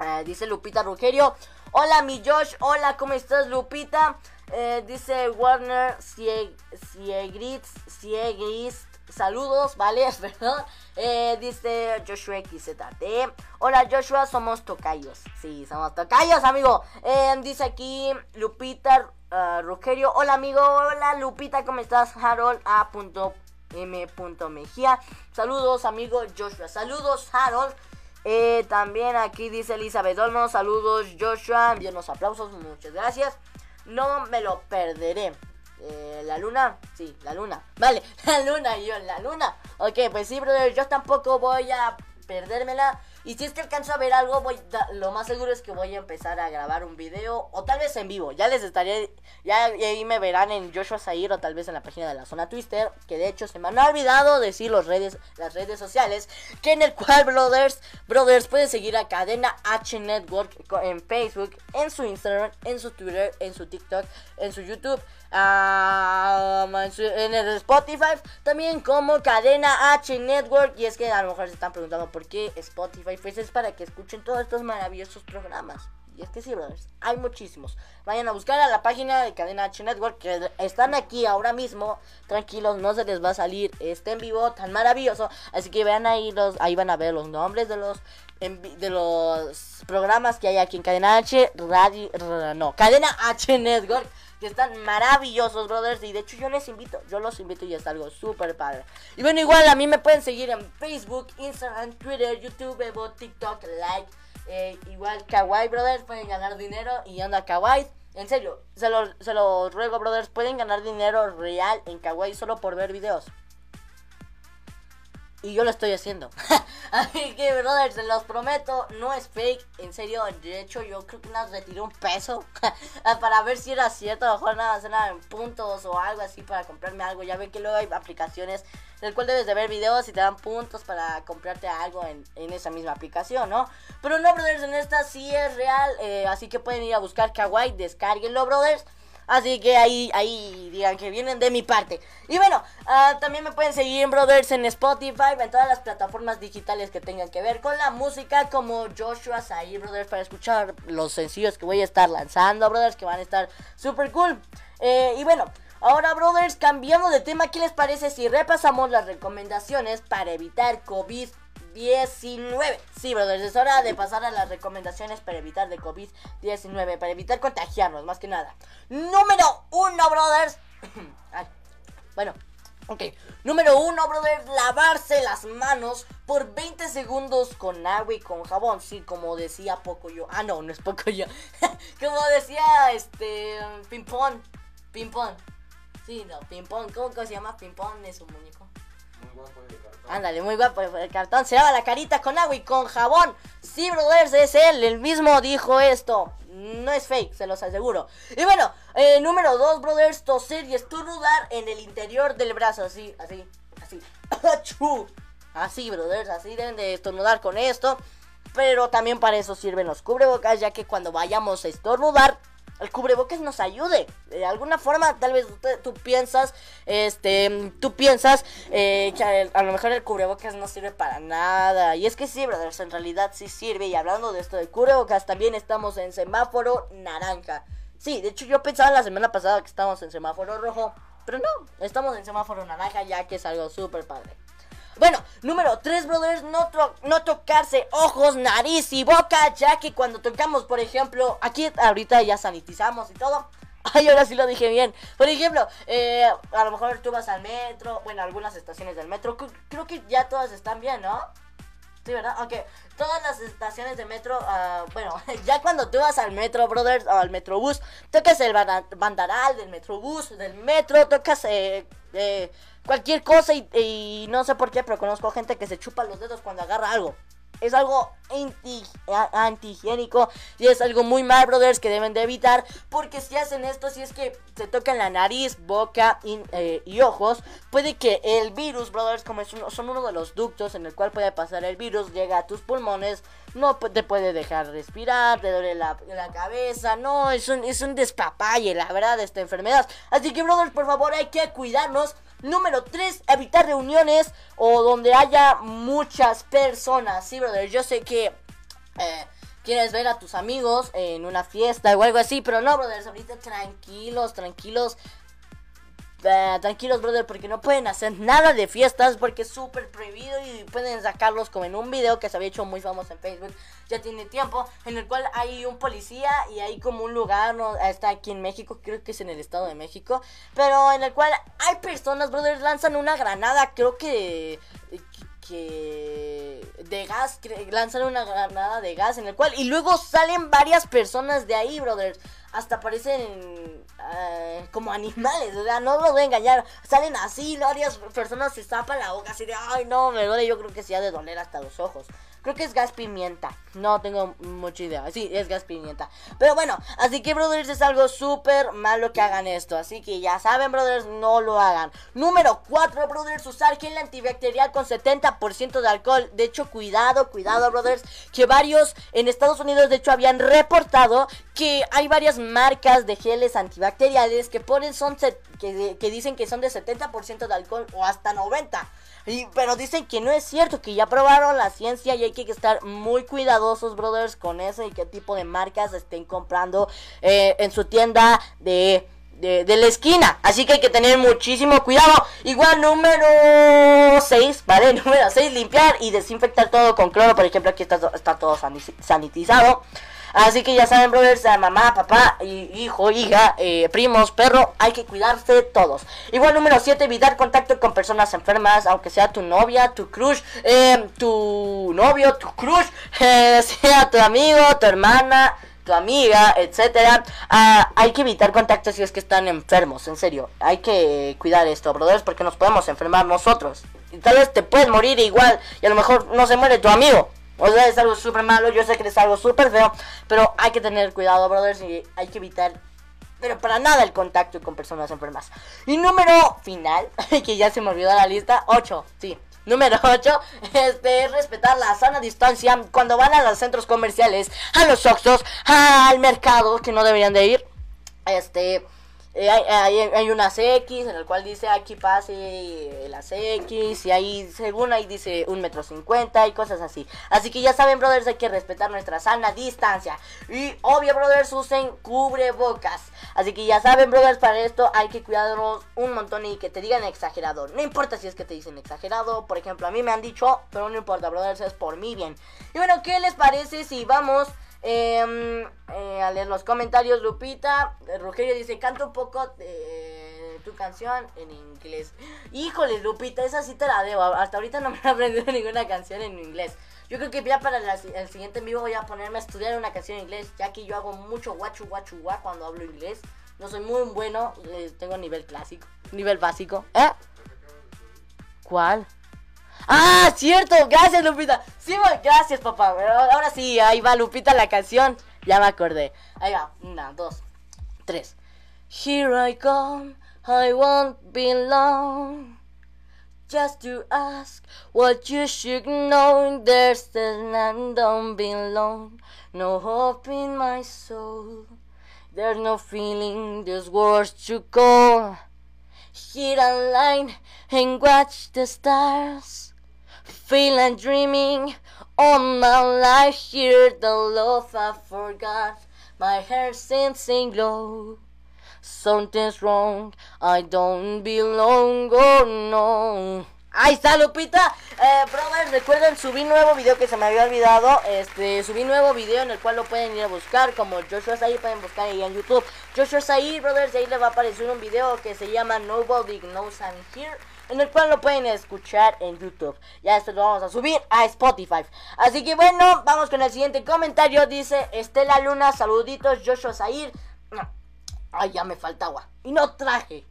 Eh, dice Lupita Rugerio. Hola mi Josh, hola, ¿cómo estás Lupita? Eh, dice Warner Sie- Siegritz, Siegritz, saludos, ¿vale? [LAUGHS] Perdón. Eh, dice Joshua XZT. Hola Joshua, somos tocayos. Sí, somos tocayos, amigo. Eh, dice aquí Lupita uh. Hola amigo, hola Lupita, ¿cómo estás? Harold A. M. Mejía. Saludos, amigo Joshua. Saludos, Harold. También aquí dice Elizabeth Olmo. Saludos, Joshua. Envíanos aplausos. Muchas gracias. No me lo perderé. Eh, la luna, sí, la luna. [LAUGHS] Vale, la luna, yo, la luna. Ok, pues sí, brother, yo tampoco voy a perdérmela. Y si es que alcanzo a ver algo, voy, lo más seguro es que voy a empezar a grabar un video o tal vez en vivo. Ya les estaré, ya ahí me verán en Joshua Zair o tal vez en la página de la zona Twister. Que de hecho se me han olvidado decir los redes, las redes sociales. Que en el cual, brothers, brothers, pueden seguir a Cadena H Network en Facebook, en su Instagram, en su Twitter, en su TikTok, en su YouTube. en el Spotify también como cadena H Network y es que a lo mejor se están preguntando por qué Spotify pues es para que escuchen todos estos maravillosos programas. Y es que sí brothers hay muchísimos. Vayan a buscar a la página de cadena H Network que están aquí ahora mismo. Tranquilos no se les va a salir este en vivo tan maravilloso. Así que vean ahí los ahí van a ver los nombres de los de los programas que hay aquí en cadena H radio no cadena H Network que están maravillosos, brothers. Y de hecho yo les invito, yo los invito y es algo súper padre. Y bueno, igual a mí me pueden seguir en Facebook, Instagram, Twitter, YouTube, Evo, TikTok, like. Eh, igual Kawaii, brothers, pueden ganar dinero y anda Kawaii. En serio, se los se lo ruego, brothers, pueden ganar dinero real en Kawaii solo por ver videos. Y yo lo estoy haciendo. [LAUGHS] Así que, brothers, se los prometo, no es fake. En serio, de hecho, yo creo que nada retiré un peso [LAUGHS] para ver si era cierto. A lo mejor nada, nada en puntos o algo así para comprarme algo. Ya ven que luego hay aplicaciones del cual debes de ver videos y te dan puntos para comprarte algo en, esa misma aplicación, ¿no? Pero no, brothers, en esta sí es real. Eh, así que pueden ir a buscar Kawaii, descarguenlo, brothers. Así que ahí, ahí digan que vienen de mi parte. Y bueno, ah, también me pueden seguir en Brothers en Spotify, en todas las plataformas digitales que tengan que ver con la música, como Joshua Saí Brothers, para escuchar los sencillos que voy a estar lanzando, Brothers, que van a estar super cool. Eh, y bueno, ahora, Brothers, cambiando de tema, ¿qué les parece si repasamos las recomendaciones para evitar COVID 19. Sí, brothers, es hora de pasar a las recomendaciones para evitar de COVID-19, para evitar contagiarnos, más que nada. Número 1, brothers. [CLEARS THROAT] bueno, ok. Número 1, brothers, lavarse las manos por 20 segundos con agua y con jabón. Sí, como decía poco yo. Ah, no, no es poco yo. [LAUGHS] como decía este. Pimpón. Pimpón. Sí, no, Pimpón. ¿Cómo se llama? Pimpón es un muñeco. Ándale, muy guapo el cartón. Se lava la carita con agua y con jabón. Sí, brothers, es él. El mismo dijo esto. No es fake, se los aseguro. Y bueno, eh, número 2, brothers, toser y estornudar en el interior del brazo. Así, así, así. [LAUGHS] así, brothers, así deben de estornudar con esto. Pero también para eso sirven los cubrebocas, ya que cuando vayamos a estornudar, el cubrebocas nos ayude. De alguna forma, tal vez tú piensas, este, tú piensas eh, que a, lo mejor el cubrebocas no sirve para nada. Y es que sí, brothers, en realidad sí sirve. Y hablando de esto de cubrebocas, también estamos en semáforo naranja. Sí, de hecho yo pensaba la semana pasada que estábamos en semáforo rojo. Pero no, estamos en semáforo naranja ya que es algo súper padre. Bueno, número 3, brothers, no, no tocarse ojos, nariz y boca, ya que cuando tocamos, por ejemplo, aquí ahorita ya sanitizamos y todo. [LAUGHS] Ay, ahora sí lo dije bien. Por ejemplo, eh, a lo mejor tú vas al metro, bueno, algunas estaciones del metro, creo que ya todas están bien, ¿no? Sí, ¿verdad? Aunque todas las estaciones de metro, uh, bueno, [LAUGHS] ya cuando tú vas al metro, brothers, o al metrobús, tocas el bandaral del metrobús, del metro, tocas eh, eh, cualquier cosa y, no sé por qué, pero conozco gente que se chupa los dedos cuando agarra algo. Es algo anti, antihigiénico y es algo muy mal, brothers, que deben de evitar. Porque si hacen esto, si es que se tocan la nariz, boca y, eh, ojos, puede que el virus, brothers, como son uno de los ductos en el cual puede pasar el virus, llega a tus pulmones, no te puede dejar respirar, te duele la, cabeza, no, es un, es un despapalle, la verdad, esta enfermedad. Así que, brothers, por favor, hay que cuidarnos. Número 3, evitar reuniones o donde haya muchas personas. Sí, brother, yo sé que eh, quieres ver a tus amigos en una fiesta o algo así, pero no, brothers, ahorita tranquilos, tranquilos. Eh, tranquilos, brother, porque no pueden hacer nada de fiestas porque es súper prohibido y pueden sacarlos como en un video que se había hecho muy famoso en Facebook. Ya tiene tiempo, en el cual hay un policía y hay como un lugar, no, está aquí en México, creo que es en el Estado de México, pero en el cual hay personas, brothers, lanzan una granada, creo que que de gas, lanzan una granada de gas en el cual y luego salen varias personas de ahí, brothers hasta parecen eh, como animales, o sea, no los voy a engañar, salen así, varias personas se tapan la boca así de, ay no, me duele, yo creo que sí ha de doler hasta los ojos. Creo que es gas pimienta. No tengo mucha idea. Sí, es gas pimienta. Pero bueno, así que, brothers, es algo súper malo que hagan esto. Así que ya saben, brothers, no lo hagan. Número 4, brothers, usar gel antibacterial con 70% de alcohol. De hecho, cuidado, cuidado, brothers. Que varios en Estados Unidos, de hecho, habían reportado que hay varias marcas de geles antibacteriales que ponen son que, que dicen que son de 70% de alcohol o hasta 90%. Y, pero dicen que no es cierto, que ya probaron la ciencia y hay que estar muy cuidadosos, brothers, con eso y qué tipo de marcas estén comprando eh, en su tienda de, de, la esquina. Así que hay que tener muchísimo cuidado. Igual número 6, ¿vale? [LAUGHS] Número 6, limpiar y desinfectar todo con cloro. Por ejemplo, aquí está, está todo sanitizado. Así que ya saben, brothers, mamá, papá, hijo, hija, eh, primos, perro, hay que cuidarse todos. Igual número 7, evitar contacto con personas enfermas, aunque sea tu novia, tu crush, eh, tu novio, tu crush, [LAUGHS] eh, sea tu amigo, tu hermana tu amiga, etcétera, ah, hay que evitar contacto si es que están enfermos, en serio. Hay que cuidar esto, brothers, porque nos podemos enfermar nosotros. Y tal vez te puedes morir igual y a lo mejor no se muere tu amigo. O sea, es algo súper malo, yo sé que es algo súper feo, pero hay que tener cuidado, brothers, y hay que evitar, pero para nada el contacto con personas enfermas. Y número final, [LAUGHS] que ya se me olvidó la lista, 8, sí. Número 8 [LAUGHS] este, es respetar la sana distancia cuando van a los centros comerciales, a los oxos, al mercado, que no deberían de ir. Este, eh, hay, hay, una CX en el cual dice aquí pase la CX y ahí según ahí dice un metro cincuenta y cosas así. Así que ya saben brothers hay que respetar nuestra sana distancia. Y obvio brothers usen cubrebocas. Así que ya saben brothers para esto hay que cuidarnos un montón y que te digan exagerado. No importa si es que te dicen exagerado. Por ejemplo a mí me han dicho pero no importa brothers es por mi bien. Y bueno ¿qué les parece si vamos Em, eh, a leer los comentarios, Lupita. Eh, Rogelio dice: Canta un poco tu canción en inglés. Híjole, Lupita, esa sí te la debo. Hasta ahorita no me he aprendido [LAUGHS] ninguna canción en inglés. Yo creo que ya para el siguiente en vivo voy a ponerme a estudiar una canción en inglés, ya que yo hago mucho guachu guachu gua cuando hablo inglés. No soy muy bueno, eh, tengo nivel clásico, nivel básico. ¿Eh? ¿Cuál? Ah, cierto, gracias Lupita. Sí, gracias papá. Ahora sí, ahí va Lupita la canción. Ya me acordé. Ahí va, una, dos, tres. Here I come, I won't be long. Just to ask what you should know. There's the land, don't be alone. No hope in my soul. There's no feeling, there's words to call. Here a line and watch the stars. Feeling dreaming all my life here. The love I forgot my hair seems in glow something's wrong I don't belong oh no. Ahí está Lupita, eh, brothers, recuerden subí nuevo video que se me había olvidado, este, subí nuevo video en el cual lo pueden ir a buscar, como Joshua Saí, pueden buscar ahí en YouTube, Joshua Saí, brothers, ahí les va a aparecer un video que se llama Nobody Knows I'm Here, en el cual lo pueden escuchar en YouTube. Ya esto lo vamos a subir a Spotify. Así que bueno, vamos con el siguiente comentario. Dice Estela Luna, saluditos, Joshua Zair. Ay, ya me falta agua. Y no traje.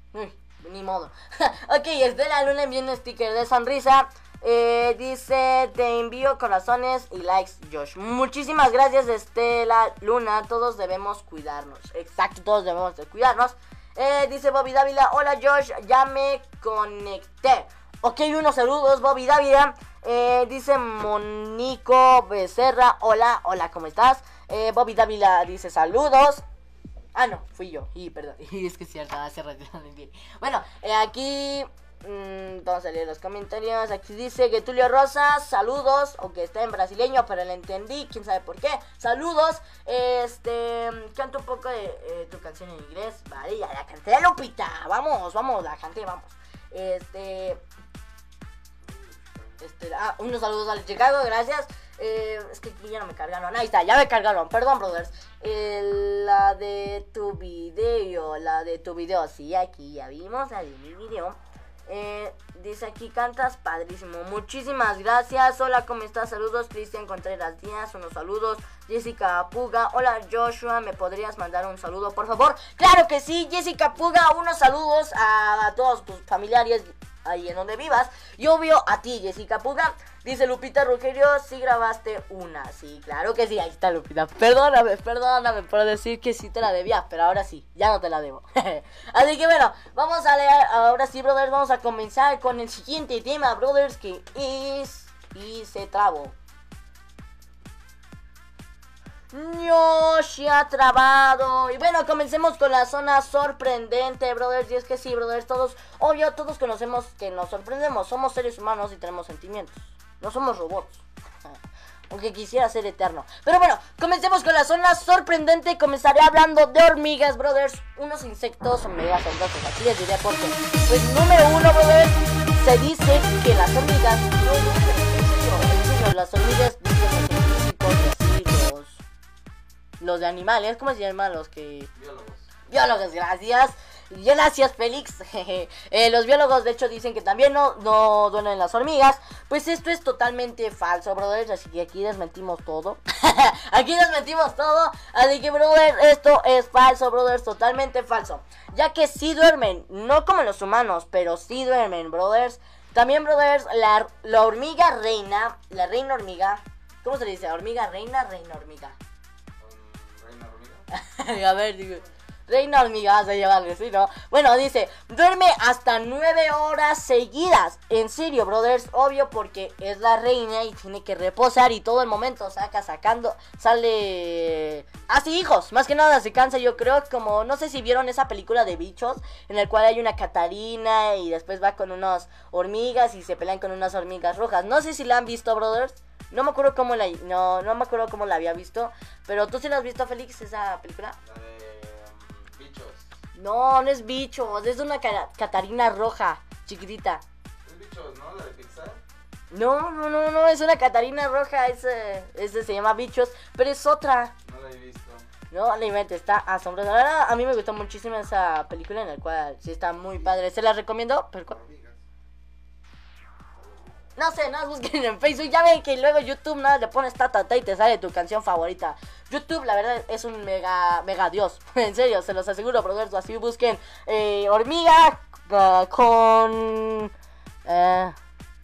ni modo. [LAUGHS] ok, Estela Luna envió un sticker de sonrisa. Eh, dice, te envío corazones y likes, Josh. Muchísimas gracias, Estela Luna. Todos debemos cuidarnos. Exacto, todos debemos de cuidarnos. Eh, dice Bobby Dávila, hola Josh, ya me conecté. Ok, unos saludos, Bobby Dávila. Eh, dice Monico Becerra, hola, hola, ¿cómo estás? Eh, Bobby Dávila dice saludos. Ah, no, fui yo. Y perdón, [LAUGHS] es que cierto, hace rato Bueno, eh, aquí Mm, vamos a leer los comentarios. Aquí dice que Tulio Rosa, saludos. Aunque está en brasileño, pero le entendí. Quién sabe por qué. Saludos. Este, canto un poco de eh, tu canción en inglés. Vale, ya la canté, Lupita. Vamos, vamos, la canté, vamos. Este, este, ah, unos saludos al Chicago, gracias. Eh, es que aquí ya no me cargaron. Ahí está, ya me cargaron. Perdón, brothers. la de tu video. La de tu video. Sí, aquí ya vimos la de mi video. Eh, dice aquí, cantas padrísimo. Muchísimas gracias. Hola, ¿cómo estás? Saludos, Cristian Contreras Díaz. Unos saludos. Jessica Puga. Hola, Joshua. ¿Me podrías mandar un saludo, por favor? Claro que sí, Jessica Puga. Unos saludos a, todos tus familiares ahí en donde vivas. Y obvio a ti, Jessica Puga. Dice Lupita Rugerio, sí grabaste una. Sí, claro que sí. Ahí está Lupita. Perdóname, perdóname por decir que sí te la debía, pero ahora sí, ya no te la debo. [LAUGHS] Así que bueno, vamos a leer. Ahora sí, brothers, vamos a comenzar con el siguiente tema, brothers, que es... Y se trabó. No se ha trabado. Y bueno, comencemos con la zona sorprendente, brothers. Y es que sí, brothers, todos, obvio, todos conocemos que nos sorprendemos. Somos seres humanos y tenemos sentimientos. No somos robots. [LAUGHS] Aunque quisiera ser eterno. Pero bueno, comencemos con la zona sorprendente. Comenzaré hablando de hormigas, brothers. Unos insectos mega asombrosos. Aquí les diría por qué. Pues número uno, brothers. Se dice que las hormigas. No, no, serio, las hormigas. dicen los así, los, los de animales. ¿Cómo se llaman los que.? Biólogos. Biólogos, gracias. Gracias, Félix. [LAUGHS] Eh, los biólogos, de hecho, dicen que también no, no duelen las hormigas. Pues esto es totalmente falso, brothers. Así que aquí desmentimos todo. [LAUGHS] aquí desmentimos todo. Así que, brothers, esto es falso, brothers. Totalmente falso. Ya que sí duermen. No como los humanos, pero sí duermen, brothers. También, brothers, la, la hormiga reina. La reina hormiga. ¿Cómo se le dice? ¿Hormiga reina? Reina hormiga. Reina hormiga. [LAUGHS] A ver, digo. Reina hormiga, vas a llevarle, ¿sí, no? Bueno, dice, duerme hasta nueve horas seguidas. En serio, brothers, obvio porque es la reina y tiene que reposar y todo el momento saca sacando, sale... Así hijos, más que nada se cansa, yo creo, como, no sé si vieron esa película de bichos, en el cual hay una Catarina y después va con unas hormigas y se pelean con unas hormigas rojas. No sé si la han visto, brothers. No me acuerdo cómo la... No, no me acuerdo cómo la había visto. Pero tú sí la has visto, Félix, esa película. La. No, no es bichos, es una ca- Catarina roja, chiquitita. Es bichos, ¿no? La de Pixar. No, no, no, no, es una Catarina roja, ese, ese se llama bichos, pero es otra. No la he visto. No, la invente, está asombrosa. La verdad, a mí me gustó muchísimo esa película en la cual sí está muy padre. ¿Se la recomiendo? Pero. No sé, no busquen en Facebook. Ya ven que luego YouTube nada le pones tatata y te sale tu canción favorita. YouTube, la verdad, es un mega, mega dios. [LAUGHS] en serio, se los aseguro, brothers. Así busquen eh, hormiga ah, con eh,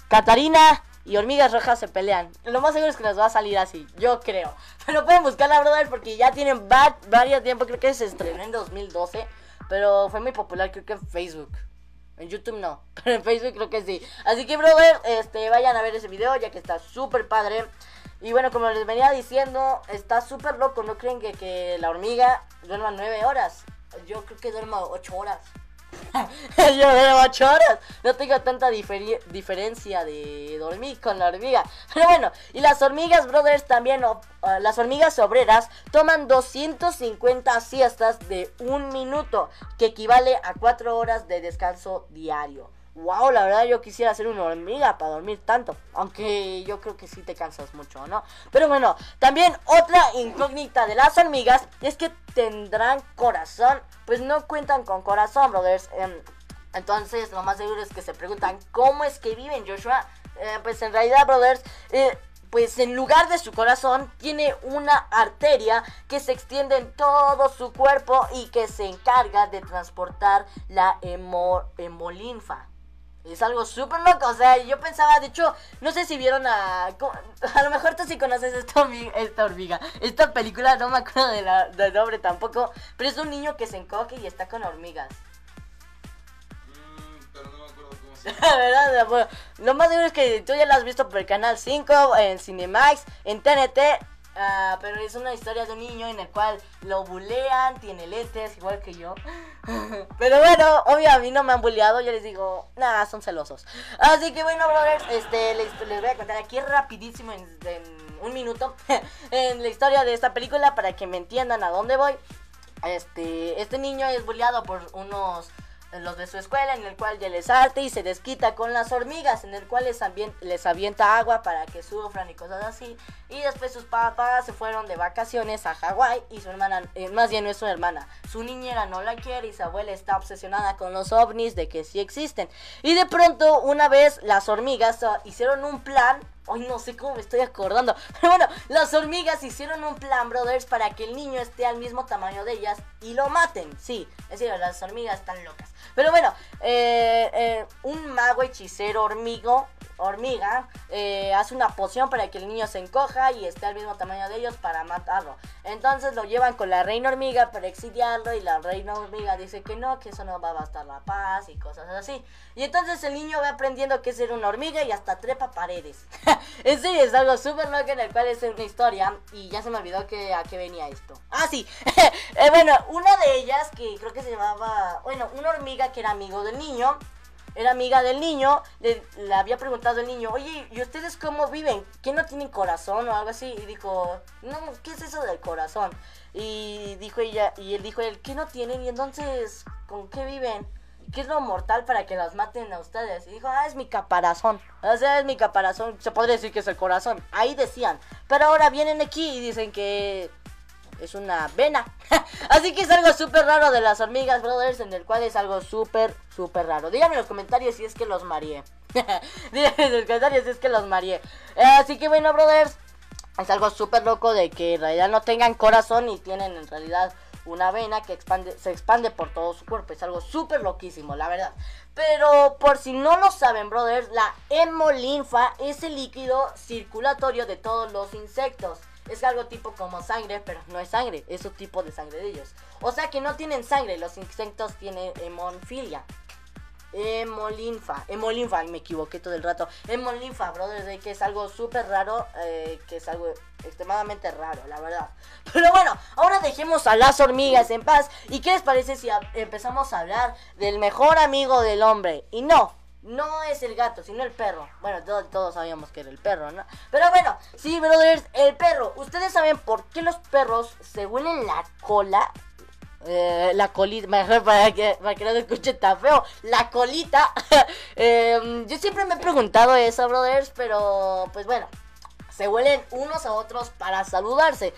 Catarina y hormigas rojas se pelean. Lo más seguro es que les va a salir así, yo creo. [LAUGHS] Pero pueden buscarla, brother, porque ya tienen va- varios tiempo. Creo que se estrenó en 2012. Pero fue muy popular, creo que en Facebook. En YouTube no, [LAUGHS] pero en Facebook creo que sí. Así que, brother, este, vayan a ver ese video ya que está súper padre. Y bueno, como les venía diciendo, está súper loco. ¿No creen que, que la hormiga duerma nueve horas? Yo creo que duerma ocho horas. [LAUGHS] Yo duermo ocho horas. No tengo tanta diferencia de dormir con la hormiga. [LAUGHS] Pero bueno, y las hormigas, brothers, también, ah, las hormigas obreras toman 250 siestas de un minuto, que equivale a 4 horas de descanso diario. Wow, la verdad yo quisiera ser una hormiga para dormir tanto. Aunque yo creo que sí te cansas mucho, ¿no? Pero bueno, también otra incógnita de las hormigas es que tendrán corazón. Pues no cuentan con corazón, brothers. Em, entonces, lo más seguro es que se preguntan cómo es que viven, Joshua. Eh, pues en realidad, brothers, eh, pues en lugar de su corazón tiene una arteria que se extiende en todo su cuerpo y que se encarga de transportar la hemo- hemolinfa. Es algo súper loco, o sea, yo pensaba, de hecho, no sé si vieron a... A lo mejor tú sí conoces esta hormiga, esta, hormiga. esta película, no me acuerdo de la- del nombre tampoco, pero es un niño que se encoge y está con hormigas. Mm, pero no me acuerdo cómo se [LAUGHS] llama. La verdad, bueno, lo más seguro es que tú ya la has visto por el canal 5, en Cinemax, en TNT. Ah, pero es una historia de un niño en el cual lo bulean, tiene lentes, igual que yo. [LAUGHS] Pero bueno, obvio a mí no me han buleado, yo les digo, nada, son celosos. Así que bueno, brothers, este, les, voy a contar aquí rapidísimo en, un minuto [LAUGHS] en la historia de esta película para que me entiendan a dónde voy. Este, este niño es bulleado por unos los de su escuela en el cual ya les arte y se desquita con las hormigas en el cual les, les avienta agua para que sufran y cosas así. Y después sus papás se fueron de vacaciones a Hawái y su hermana eh, más bien no es su hermana su niñera no la quiere y su abuela está obsesionada con los ovnis de que sí existen. Y de pronto una vez las hormigas ah, hicieron un plan Hoy no sé cómo me estoy acordando. [LAUGHS] Pero bueno, las hormigas hicieron un plan, brothers, para que el niño esté al mismo tamaño de ellas y lo maten. Sí, es decir, las hormigas están locas. Pero bueno, eh, eh, un mago hechicero hormigo hormiga eh, hace una poción para que el niño se encoja y esté al mismo tamaño de ellos para matarlo. Entonces lo llevan con la reina hormiga para exiliarlo y la reina hormiga dice que no, que eso no va a bastar la paz y cosas así. Y entonces el niño va aprendiendo que es ser una hormiga y hasta trepa paredes. [LAUGHS] en serio, es algo súper loco en el cual es una historia y ya se me olvidó que a qué venía esto. Ah, sí. [LAUGHS] Eh, bueno, una de ellas que creo que se llamaba, bueno, una hormiga que era amigo del niño era amiga del niño, le, había preguntado al niño, oye, ¿y ustedes cómo viven? ¿Que no tienen corazón o algo así? Y dijo, no, ¿qué es eso del corazón? Y dijo ella, y él dijo él, ¿qué no tienen? Y entonces, ¿con qué viven? ¿Qué es lo mortal para que las maten a ustedes? Y dijo, ah, es mi caparazón. O sea, es mi caparazón. Se podría decir que es el corazón. Ahí decían. Pero ahora vienen aquí y dicen que es una vena. [LAUGHS] Así que es algo súper raro de las hormigas, brothers, en el cual es algo súper, súper raro. Díganme en los comentarios si es que los mareé. [LAUGHS] Díganme en los comentarios si es que los mareé. Eh, así que bueno, brothers, es algo súper loco de que en realidad no tengan corazón y tienen en realidad una vena que expande, se expande por todo su cuerpo. Es algo súper loquísimo, la verdad. Pero por si no lo saben, brothers, la hemolinfa es el líquido circulatorio de todos los insectos. Es algo tipo como sangre, pero no es sangre, es un tipo de sangre de ellos. O sea que no tienen sangre, los insectos tienen hemofilia. Hemolinfa, hemolinfa, me equivoqué todo el rato. Hemolinfa, brother, de que es algo súper raro, eh, que es algo extremadamente raro, la verdad. [LAUGHS] Pero bueno, ahora dejemos a las hormigas en paz. ¿Y qué les parece si empezamos a hablar del mejor amigo del hombre? Y no, no es el gato, sino el perro. Bueno, todos, sabíamos que era el perro, ¿no? Pero bueno, sí, brothers, el perro. ¿Ustedes saben por qué los perros se huelen la cola? Eh, la colita, mejor para que, para que no se escuche tan feo, la colita. [LAUGHS] Em, yo siempre me he preguntado eso, brothers, pero pues bueno, se huelen unos a otros para saludarse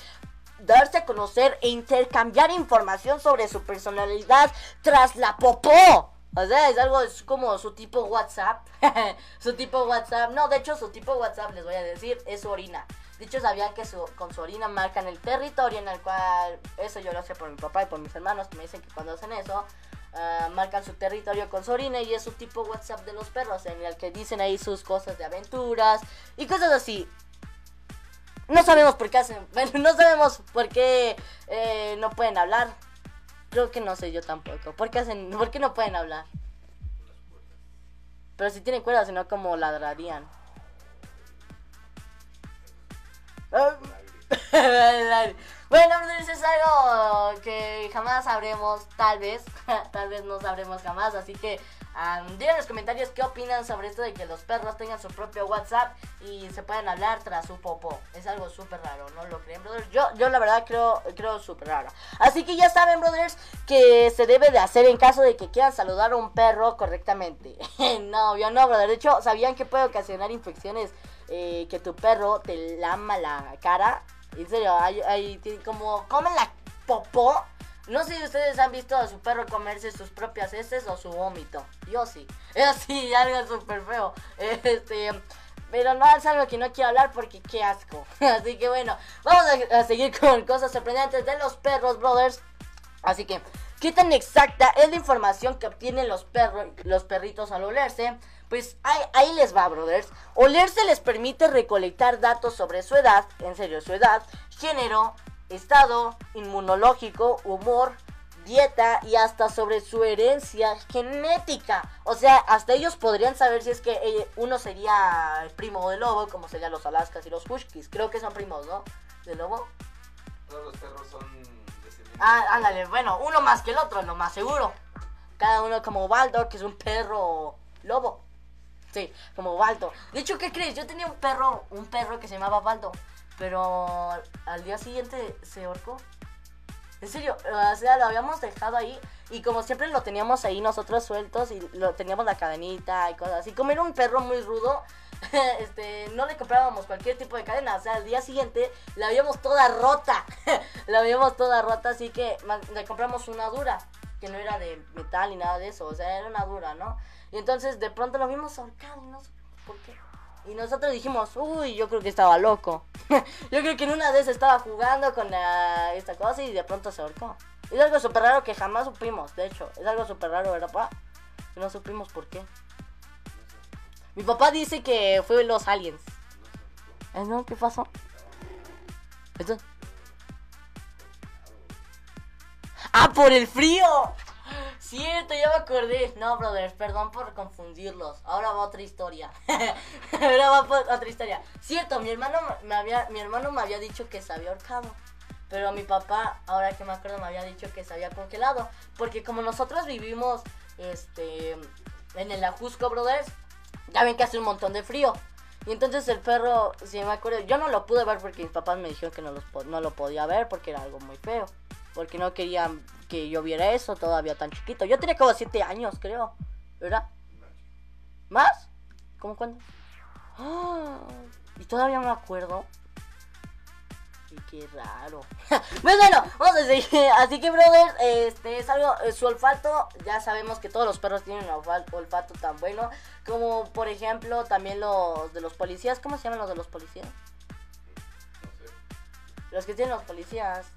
darse a conocer e intercambiar información sobre su personalidad tras la popó. O sea, es algo, es como su tipo WhatsApp. [LAUGHS] su tipo WhatsApp. No, de hecho, su tipo WhatsApp, les voy a decir, es su orina. De hecho, sabían que su, con su orina marcan el territorio en el cual. Eso yo lo sé por mi papá y por mis hermanos que me dicen que cuando hacen eso. Ah, marcan su territorio con su orina y es su tipo WhatsApp de los perros en el que dicen ahí sus cosas de aventuras y cosas así. No sabemos por qué hacen, [LAUGHS] bueno, no sabemos por qué eh, no pueden hablar, Creo que no sé yo tampoco. ¿Por qué, hacen, ¿Por qué no pueden hablar? Pero si tienen cuerdas, sino como ladrarían. [LAUGHS] bueno, eso es algo que jamás sabremos, tal vez. [LAUGHS] tal vez no sabremos jamás. Así que Um, en los comentarios qué opinan sobre esto de que los perros tengan su propio WhatsApp y se puedan hablar tras su popó. Es algo súper raro, ¿no lo creen, brothers? Yo, yo la verdad creo, creo súper raro. Así que ya saben, brothers, que se debe de hacer en caso de que quieran saludar a un perro correctamente. [LAUGHS] no, yo no, brother. De hecho, ¿sabían que puede ocasionar infecciones eh, que tu perro te lama la cara? En serio, hay, hay como comen la popó no sé si ustedes han visto a su perro comerse sus propias heces o su vómito. Yo sí. [LAUGHS] Es así, algo súper feo. Este. Pero no es algo que no quiero hablar porque qué asco. [LAUGHS] Así que bueno, vamos a, seguir con cosas sorprendentes de los perros, brothers. Así que, ¿qué tan exacta es la información que obtienen los perros, los perritos al olerse? Pues ahí, ahí, les va, brothers. Olerse les permite recolectar datos sobre su edad, en serio, su edad, género, estado inmunológico, humor, dieta y hasta sobre su herencia genética. O sea, hasta ellos podrían saber si es que eh, uno sería el primo del lobo, como serían los Alaskas y los Huskies. Creo que son primos, ¿no? ¿Del lobo? Todos los perros son descendientes. Ah, ándale, bueno, uno más que el otro, lo más seguro. Cada uno como Baldo, que es un perro lobo. Sí, como Baldo. De hecho, ¿qué crees? Yo tenía un perro, un perro que se llamaba Baldo. Pero al día siguiente se ahorcó. En serio, o sea, lo habíamos dejado ahí y como siempre lo teníamos ahí nosotros sueltos y lo teníamos la cadenita y cosas así. Como era un perro muy rudo, [LAUGHS] este, no le comprábamos cualquier tipo de cadena. O sea, al día siguiente la habíamos toda rota. [LAUGHS] la habíamos toda rota, así que le compramos una dura, que no era de metal ni nada de eso. O sea, era una dura, ¿no? Y entonces de pronto lo vimos ahorcado y no sé por qué. Y nosotros dijimos, uy, yo creo que estaba loco. [LAUGHS] yo creo que en una vez estaba jugando con esta cosa y de pronto se ahorcó. Es algo súper raro que jamás supimos, de hecho. Es algo súper raro, ¿verdad, pa? no supimos por qué. Mi papá dice que fue los aliens. ¿Eh, no? ¿Qué pasó? Entonces... ¡Ah, por el frío! Cierto, ya me acordé. No, brother, perdón por confundirlos. Ahora va otra historia. [LAUGHS] Ahora va otra historia. Cierto, mi hermano me había, mi hermano me había dicho que se había ahorcado. Pero mi papá, ahora que me acuerdo, me había dicho que se había congelado. Porque como nosotros vivimos este en el Ajusco, brothers, ya ven que hace un montón de frío. Y entonces el perro, si me acuerdo, yo no lo pude ver porque mis papás me dijeron que no lo podía ver porque era algo muy feo. Porque no querían que yo viera eso todavía tan chiquito. Yo tenía como 7 años, creo. ¿Verdad? ¿Más? ¿Cómo cuándo? Ah, y todavía me acuerdo. Y qué raro. [LAUGHS] pues bueno, vamos a seguir. Así que, brother, este es algo. eh, Su olfato, ya sabemos que todos los perros tienen un olfa- olfato tan bueno. Como por ejemplo, también los de los policías. ¿Cómo se llaman los de los policías? No sé. Los que tienen los policías.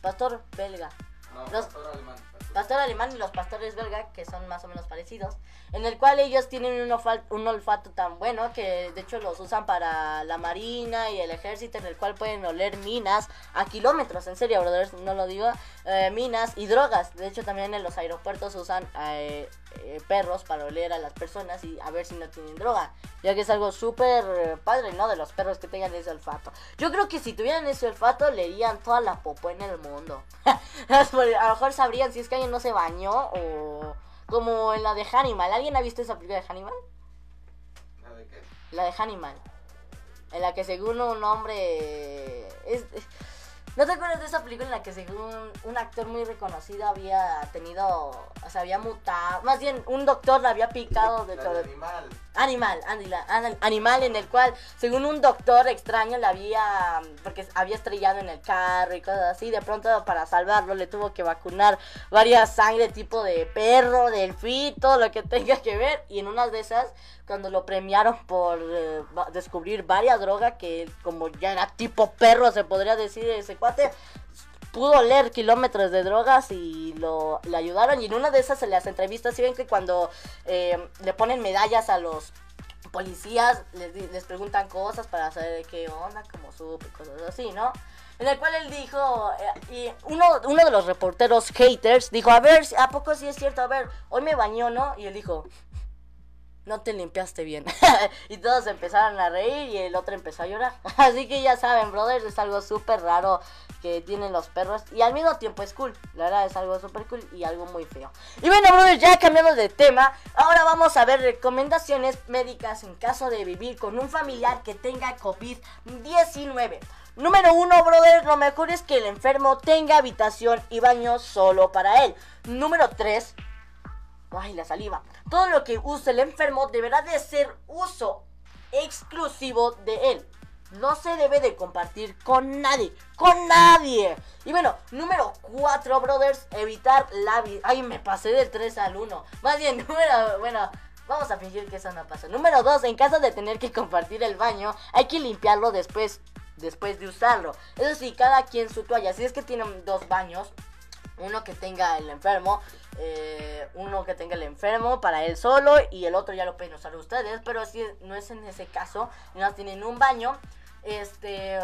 Pastor belga. No, Los- pastor alemán. Pastor- alemán y los pastores belga, que son más o menos parecidos, en el cual ellos tienen un, olfa- un olfato tan bueno que de hecho los usan para la marina y el ejército, en el cual pueden oler minas a kilómetros, en serio, brothers, no lo digo, eh, minas y drogas. De hecho, también en los aeropuertos usan eh, eh, perros para oler a las personas y a ver si no tienen droga, ya que es algo súper padre, ¿no? De los perros que tengan ese olfato. Yo creo que si tuvieran ese olfato, leerían toda la popó en el mundo. [LAUGHS] a lo mejor sabrían si es que alguien no se bañó o como en la de Hannibal. ¿Alguien ha visto esa película de Hannibal? ¿La de qué? La de Hannibal. En la que según un hombre... Es, es- ¿No te acuerdas de esa película en la que según un actor muy reconocido había tenido... O sea, había mutado... Más bien, un doctor le había picado de La todo... de animal. Animal, animal en el cual, según un doctor extraño, le había, porque había estrellado en el carro y cosas así, de pronto para salvarlo le tuvo que vacunar varias sangre tipo de perro, delfín, todo lo que tenga que ver, y en una de esas, cuando lo premiaron por eh, descubrir varias drogas, que como ya era tipo perro, se podría decir ese pudo leer kilómetros de drogas y lo le ayudaron. Y en una de esas en las entrevistas, si ven que cuando eh, le ponen medallas a los policías, les, les preguntan cosas para saber de qué onda, como supe, cosas así, ¿no? En el cual él dijo, eh, y uno, uno de los reporteros haters dijo, a ver, ¿a poco sí es cierto? A ver, hoy me bañó, ¿no? Y él dijo, no te limpiaste bien. [LAUGHS] y todos empezaron a reír y el otro empezó a llorar. [LAUGHS] Así que ya saben, brothers, es algo súper raro que tienen los perros. Y al mismo tiempo es cool. La verdad es algo súper cool y algo muy feo. Y bueno, brothers, ya cambiando de tema, ahora vamos a ver recomendaciones médicas en caso de vivir con un familiar que tenga COVID-19. Número uno, brothers, lo mejor es que el enfermo tenga habitación y baño solo para él. Número 3, Ay, la saliva. Todo lo que use el enfermo deberá de ser uso exclusivo de él. No se debe de compartir con nadie. Con nadie. Y bueno, número 4, brothers. Evitar la... Ay, me pasé del 3 al 1. Más bien, [LAUGHS] número... Bueno, vamos a fingir que eso no pasa. Número 2, en caso de tener que compartir el baño, hay que limpiarlo después, después de usarlo. Eso sí, cada quien su toalla. Si es que tienen dos baños, uno que tenga el enfermo, eh, uno que tenga el enfermo para él solo y el otro ya lo pueden usar ustedes, pero si no es en ese caso, no tienen un baño, este,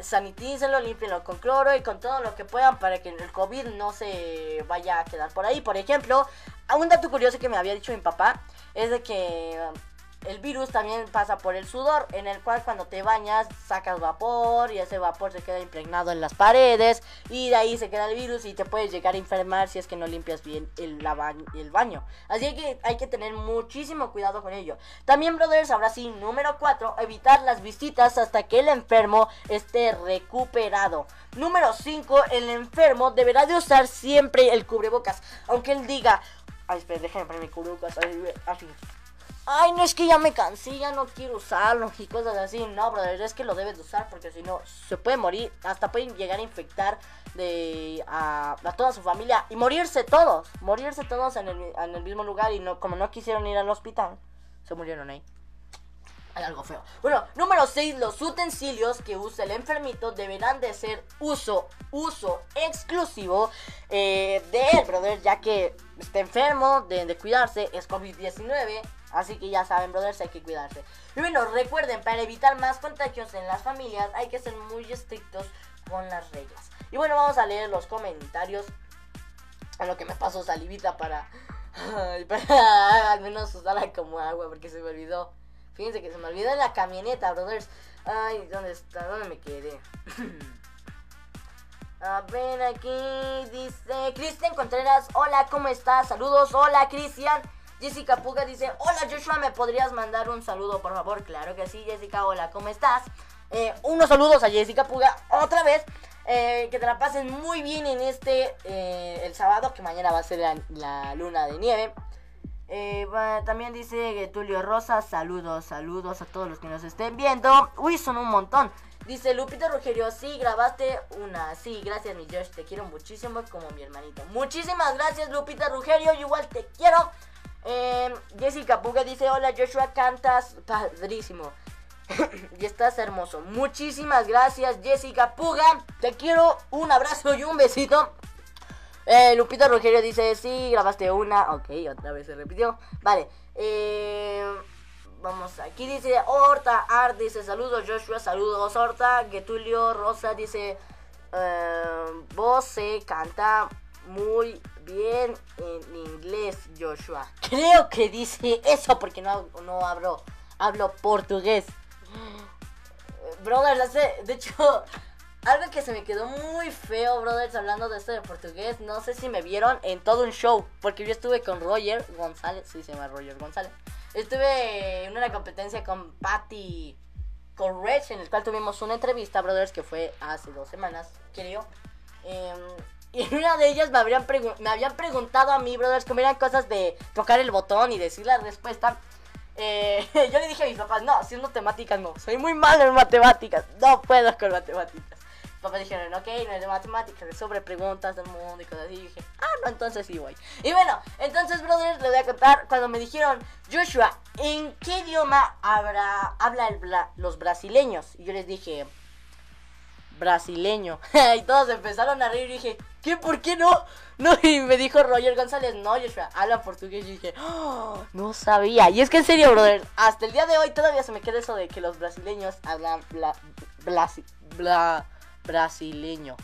sanitícenlo, límpienlo con cloro y con todo lo que puedan para que el COVID no se vaya a quedar por ahí. Por ejemplo, un dato curioso que me había dicho mi papá es de que el virus también pasa por el sudor, en el cual cuando te bañas sacas vapor y ese vapor se queda impregnado en las paredes y de ahí se queda el virus y te puedes llegar a enfermar si es que no limpias bien el, la el baño. Así que hay que tener muchísimo cuidado con ello. También, brothers, ahora sí, número 4, evitar las visitas hasta que el enfermo esté recuperado. Número 5, el enfermo deberá de usar siempre el cubrebocas, aunque él diga, ay, espera, déjame poner mi cubrebocas, así. Ay, no es que ya me cansé, ya no quiero usarlo y cosas así. No, brother, es que lo debes de usar porque si no se puede morir, hasta pueden llegar a infectar de a, a toda su familia y morirse todos, morirse todos en el, en el mismo lugar y no como no quisieron ir al hospital, se murieron ahí. Hay algo feo. Bueno, número 6, los utensilios que usa el enfermito deberán de ser uso, uso exclusivo eh, de él, brother, ya que está enfermo, deben de cuidarse, es COVID-19 Así que ya saben, brothers, hay que cuidarse. Y bueno, recuerden, para evitar más contagios en las familias, hay que ser muy estrictos con las reglas. Y bueno, vamos a leer los comentarios. A lo que me pasó salivita para, para [LAUGHS] al menos usarla como agua, porque se me olvidó. Fíjense que se me olvidó en la camioneta, brothers. Ay, ¿dónde está? ¿Dónde me quedé? [CLEARS THROAT] A ver, aquí dice Cristian Contreras. Hola, ¿cómo estás? Saludos. Hola, Cristian. Jessica Puga dice, hola Joshua, ¿me podrías mandar un saludo, por favor? Claro que sí, Jessica, hola, ¿cómo estás? Eh, unos saludos a Jessica Puga otra vez. Eh, que te la pasen muy bien en este, eh, el sábado, que mañana va a ser la, luna de nieve. También dice Tulio Rosa, saludos, saludos a todos los que nos estén viendo. Uy, son un montón. Dice Lupita Rogerio, sí, grabaste una. Sí, gracias mi Josh, te quiero muchísimo como mi hermanito. Muchísimas gracias Lupita Rogerio, igual te quiero. Jessica Puga dice, hola Joshua, cantas padrísimo. [COUGHS] y estás hermoso. Muchísimas gracias Jessica Puga. Te quiero, un abrazo y un besito. Eh, Lupita Rogerio dice, sí, grabaste una. Ok, otra vez se repitió. Vale. Eh, vamos, aquí dice Horta Art, dice saludos Joshua, saludos Horta. Getulio Rosa dice, eh, vos se canta muy bien en inglés Joshua. Creo que dice eso porque no, no hablo, hablo portugués. Brothers, hace, de hecho, algo que se me quedó muy feo, brothers, hablando de esto de portugués. No sé si me vieron en todo un show. Porque yo estuve con Roger González. Sí, se llama Roger González. Estuve en una competencia con Patty Correch, en el cual tuvimos una entrevista, brothers, que fue hace dos semanas, creo. Em, [LAUGHS] y en una de ellas me, habrían me habían preguntado a mí, brothers, como eran cosas de tocar el botón y decir la respuesta. Eh, [LAUGHS] yo le dije a mis papás, no, haciendo temáticas no, soy muy malo en matemáticas, no puedo con matemáticas. Mis papás dijeron, ok, no es de matemáticas, es sobre preguntas del mundo y cosas así. Y dije, ah, no, entonces sí voy. Y bueno, entonces, brothers, les voy a contar cuando me dijeron, Joshua, ¿en qué idioma habrá, habla bra- los brasileños? Y yo les dije, brasileño. [LAUGHS] y todos empezaron a reír y dije, ¿qué? ¿Por qué no? [LAUGHS] No, y me dijo Roger González, no, Joshua, habla portugués. Y dije, "Oh, no sabía. Y es que en serio, brother, hasta el día de hoy todavía se me queda eso de que los brasileños hablan bla, blasi- bla- brasileños.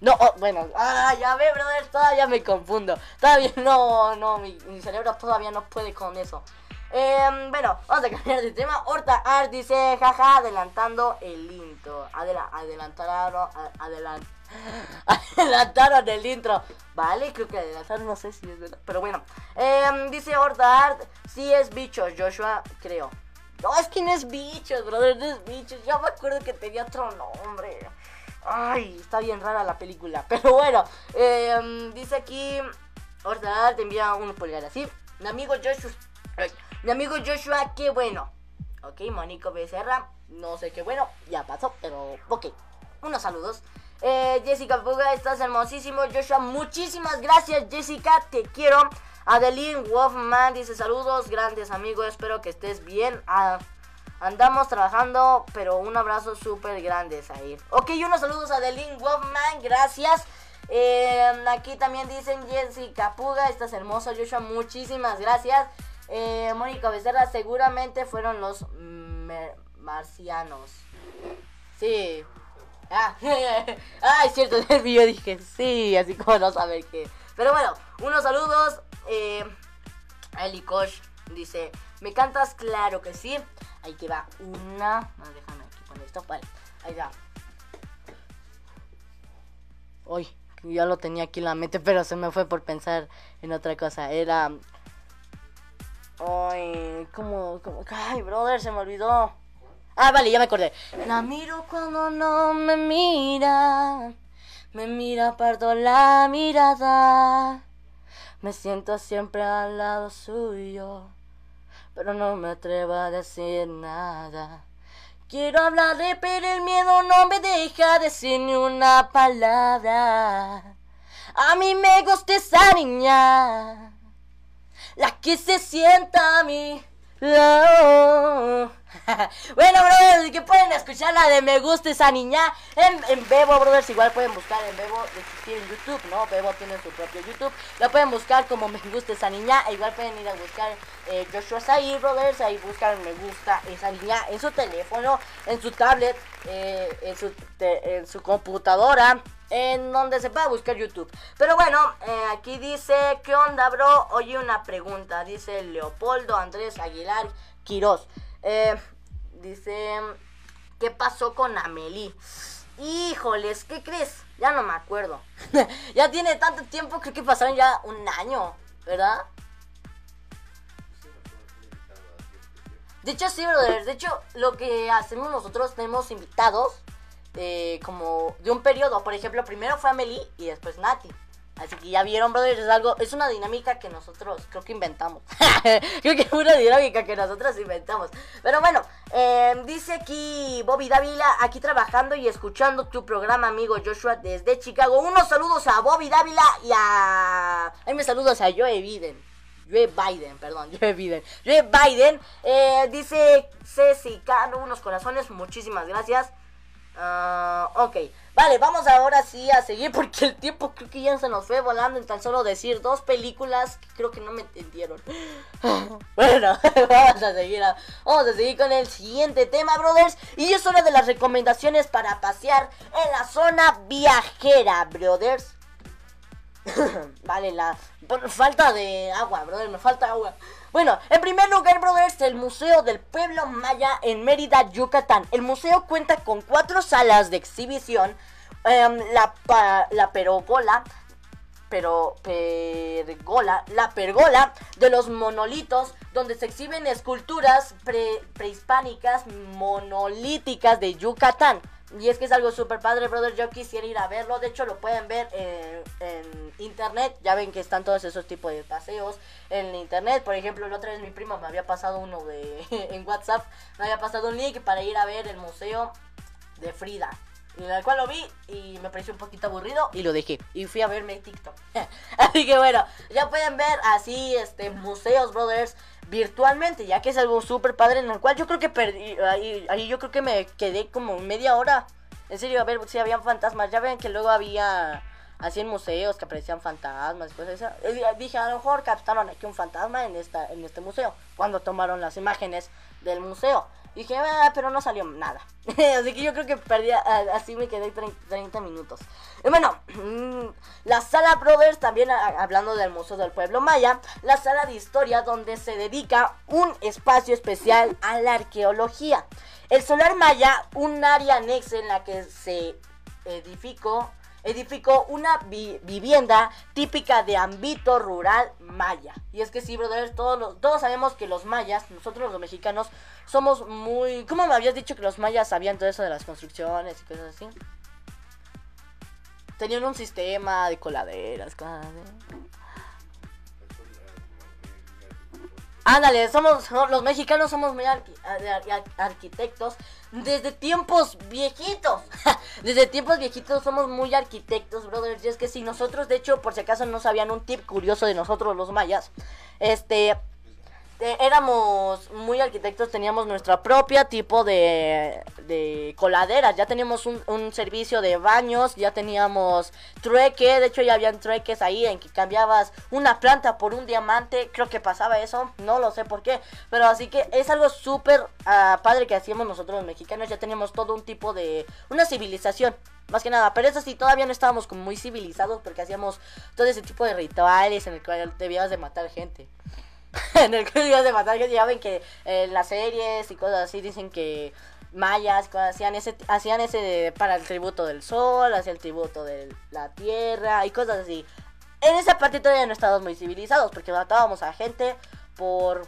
No, oh, bueno, ah, ya ve, brother, todavía me confundo. Todavía [LAUGHS] no, no, mi cerebro todavía no puede con eso. Em, bueno, vamos a cambiar de tema. Horta Art dice, jaja, adelantando el intro. Adela adelantaron, a- adelan- [LAUGHS] adelantaron el intro. Vale, creo que adelantaron, no sé si es verdad. Pero bueno, Em, dice Horta Art, sí es bicho, Joshua, creo. No, es que no es bichos, brother, no es bichos. Yo me acuerdo que tenía otro nombre. Ay, está bien rara la película. [LAUGHS] Pero bueno, em, dice aquí, Horta Art envía un pulgar así. Mi amigo Joshua, mi amigo Joshua, qué bueno. Ok, Mónico Becerra, no sé qué bueno, ya pasó, pero ok. Unos saludos. Eh, Jessica Puga, estás hermosísimo. Joshua, muchísimas gracias, Jessica, te quiero. Adeline Wolfman dice saludos, grandes amigos, espero que estés bien. Ah, andamos trabajando, pero un abrazo súper grande, Zahir. Ok, unos saludos a Adeline Wolfman, gracias. Eh, aquí también dicen Jessica Puga, estás hermoso, Joshua, muchísimas gracias. Eh, Mónica Becerra, seguramente fueron los marcianos. Sí. Ah, [LAUGHS] ah, es cierto, [LAUGHS] en el video dije sí, así como no saber qué. Pero bueno, unos saludos. Eh, Eli dice, ¿me cantas? Claro que sí. Ahí que va una. No, déjame aquí poner esto. Vale, ahí va. Uy, ya lo tenía aquí en la mente, pero se me fue por pensar en otra cosa. Era. Ay, como, como. Ay, brother, se me olvidó. Ah, vale, ya me acordé. La miro cuando no me mira. Me mira, parto la mirada. Me siento siempre al lado suyo. Pero no me atrevo a decir nada. Quiero hablarle, pero el miedo no me deja decir ni una palabra. A mí me gusta esa niña. La que se sienta a lado. [LAUGHS] bueno, brothers, que pueden escuchar la de Me gusta esa niña en, en Bebo, brothers. Igual pueden buscar en Bebo, existir en YouTube, ¿no? Bebo tiene su propio YouTube. La pueden buscar como Me gusta esa niña. E igual pueden ir a buscar eh, Joshua Saí, brothers. Ahí buscan Me gusta esa niña en su teléfono, en su tablet, eh, en, su en su computadora. En donde se pueda buscar YouTube. Pero bueno, eh, aquí dice, ¿qué onda, bro? Oye, una pregunta. Dice Leopoldo Andrés Aguilar Quiroz. Eh, dice, ¿qué pasó con Amelie? Híjoles, ¿qué crees? Ya no me acuerdo. [LAUGHS] ya tiene tanto tiempo, creo que pasaron ya un año, ¿verdad? De hecho, sí, brother. De hecho, lo que hacemos nosotros, tenemos invitados eh, como de un periodo. Por ejemplo, primero fue Amelie y después Nati. Así que ya vieron, brother, es algo, es una dinámica que nosotros creo que inventamos. [LAUGHS] creo que es una dinámica que nosotros inventamos. Pero bueno, eh, dice aquí Bobby Dávila, aquí trabajando y escuchando tu programa, amigo Joshua, desde Chicago. Unos saludos a Bobby Dávila y a... Ahí me saludos a Joe Biden. Joe Biden, perdón, [LAUGHS] Joe Biden. Joe Biden, eh, dice Ceci Cano, unos corazones, muchísimas gracias. Ah, ok, vale, vamos ahora sí a seguir [LAUGHS] porque el tiempo creo que ya se nos fue volando en tan solo decir dos películas que creo que no me entendieron. [LAUGHS] bueno, [LAUGHS] vamos a seguir, vamos a seguir con el siguiente tema, brothers. Y es hora de las recomendaciones para pasear en la zona viajera, brothers. vale, la falta de agua, brother, me falta agua. Bueno, en primer lugar, brothers, el Museo del Pueblo Maya en Mérida, Yucatán. El museo cuenta con cuatro salas de exhibición. em, la, perogola, pero pergola, la pergola de los monolitos, donde se exhiben esculturas pre- prehispánicas monolíticas de Yucatán. Y es que es algo súper padre, brother. Yo quisiera ir a verlo. De hecho, lo pueden ver en, internet. Ya ven que están todos esos tipos de paseos en internet. Por ejemplo, la otra vez mi prima me había pasado uno de [LAUGHS] en WhatsApp. Me había pasado un link para ir a ver el museo de Frida. Y el cual lo vi y me pareció un poquito aburrido y lo dejé. Y fui a verme TikTok. [LAUGHS] así que bueno, ya pueden ver así este museos, brothers, virtualmente, ya que es algo súper padre en el cual yo creo que perdí, ahí, ahí yo creo que me quedé como media hora. En serio, a ver si habían fantasmas. Ya ven que luego había así en museos que aparecían fantasmas, pues eso. Eh, Dije, a lo mejor captaron aquí un fantasma en esta en este museo cuando tomaron las imágenes del museo. Dije, ah, pero no salió nada. [LAUGHS] Así que yo creo que perdí, así me quedé 30, 30 minutos. Y bueno, mm, la sala Brothers, también hablando del Museo del Pueblo Maya, la sala de historia donde se dedica un espacio especial a la arqueología. El Solar Maya, un área anexa en la que se edificó edificó una vi- vivienda típica de ámbito rural maya. Y es que sí, brother, todos, los- todos sabemos que los mayas, nosotros los mexicanos, somos muy... ¿Cómo me habías dicho que los mayas sabían todo eso de las construcciones y cosas así? Tenían un sistema de coladeras, cosas así. Ándale, somos so- los mexicanos somos muy arqui- ar- ar- arquitectos desde tiempos viejitos. [LAUGHS] desde tiempos viejitos somos muy arquitectos, brothers. Y es que si nosotros, de hecho, por si acaso no sabían un tip curioso de nosotros los mayas, este eh, éramos muy arquitectos, teníamos nuestra propia tipo de, de coladeras, ya teníamos un, un servicio de baños, ya teníamos trueque, de hecho ya habían trueques ahí en que cambiabas una planta por un diamante, creo que pasaba eso, no lo sé por qué, pero así que es algo súper ah, padre que hacíamos nosotros los mexicanos, ya teníamos todo un tipo de, una civilización. Más que nada, pero eso sí, todavía no estábamos como muy civilizados porque hacíamos todo ese tipo de rituales en el cual debías de matar gente. [LAUGHS] en el debías de gente, ya ven que en las series y cosas así dicen que mayas cosas, hacían ese hacían ese para el tributo del sol, hacían el tributo de la tierra y cosas así. En esa parte todavía no estábamos muy civilizados porque matábamos a gente por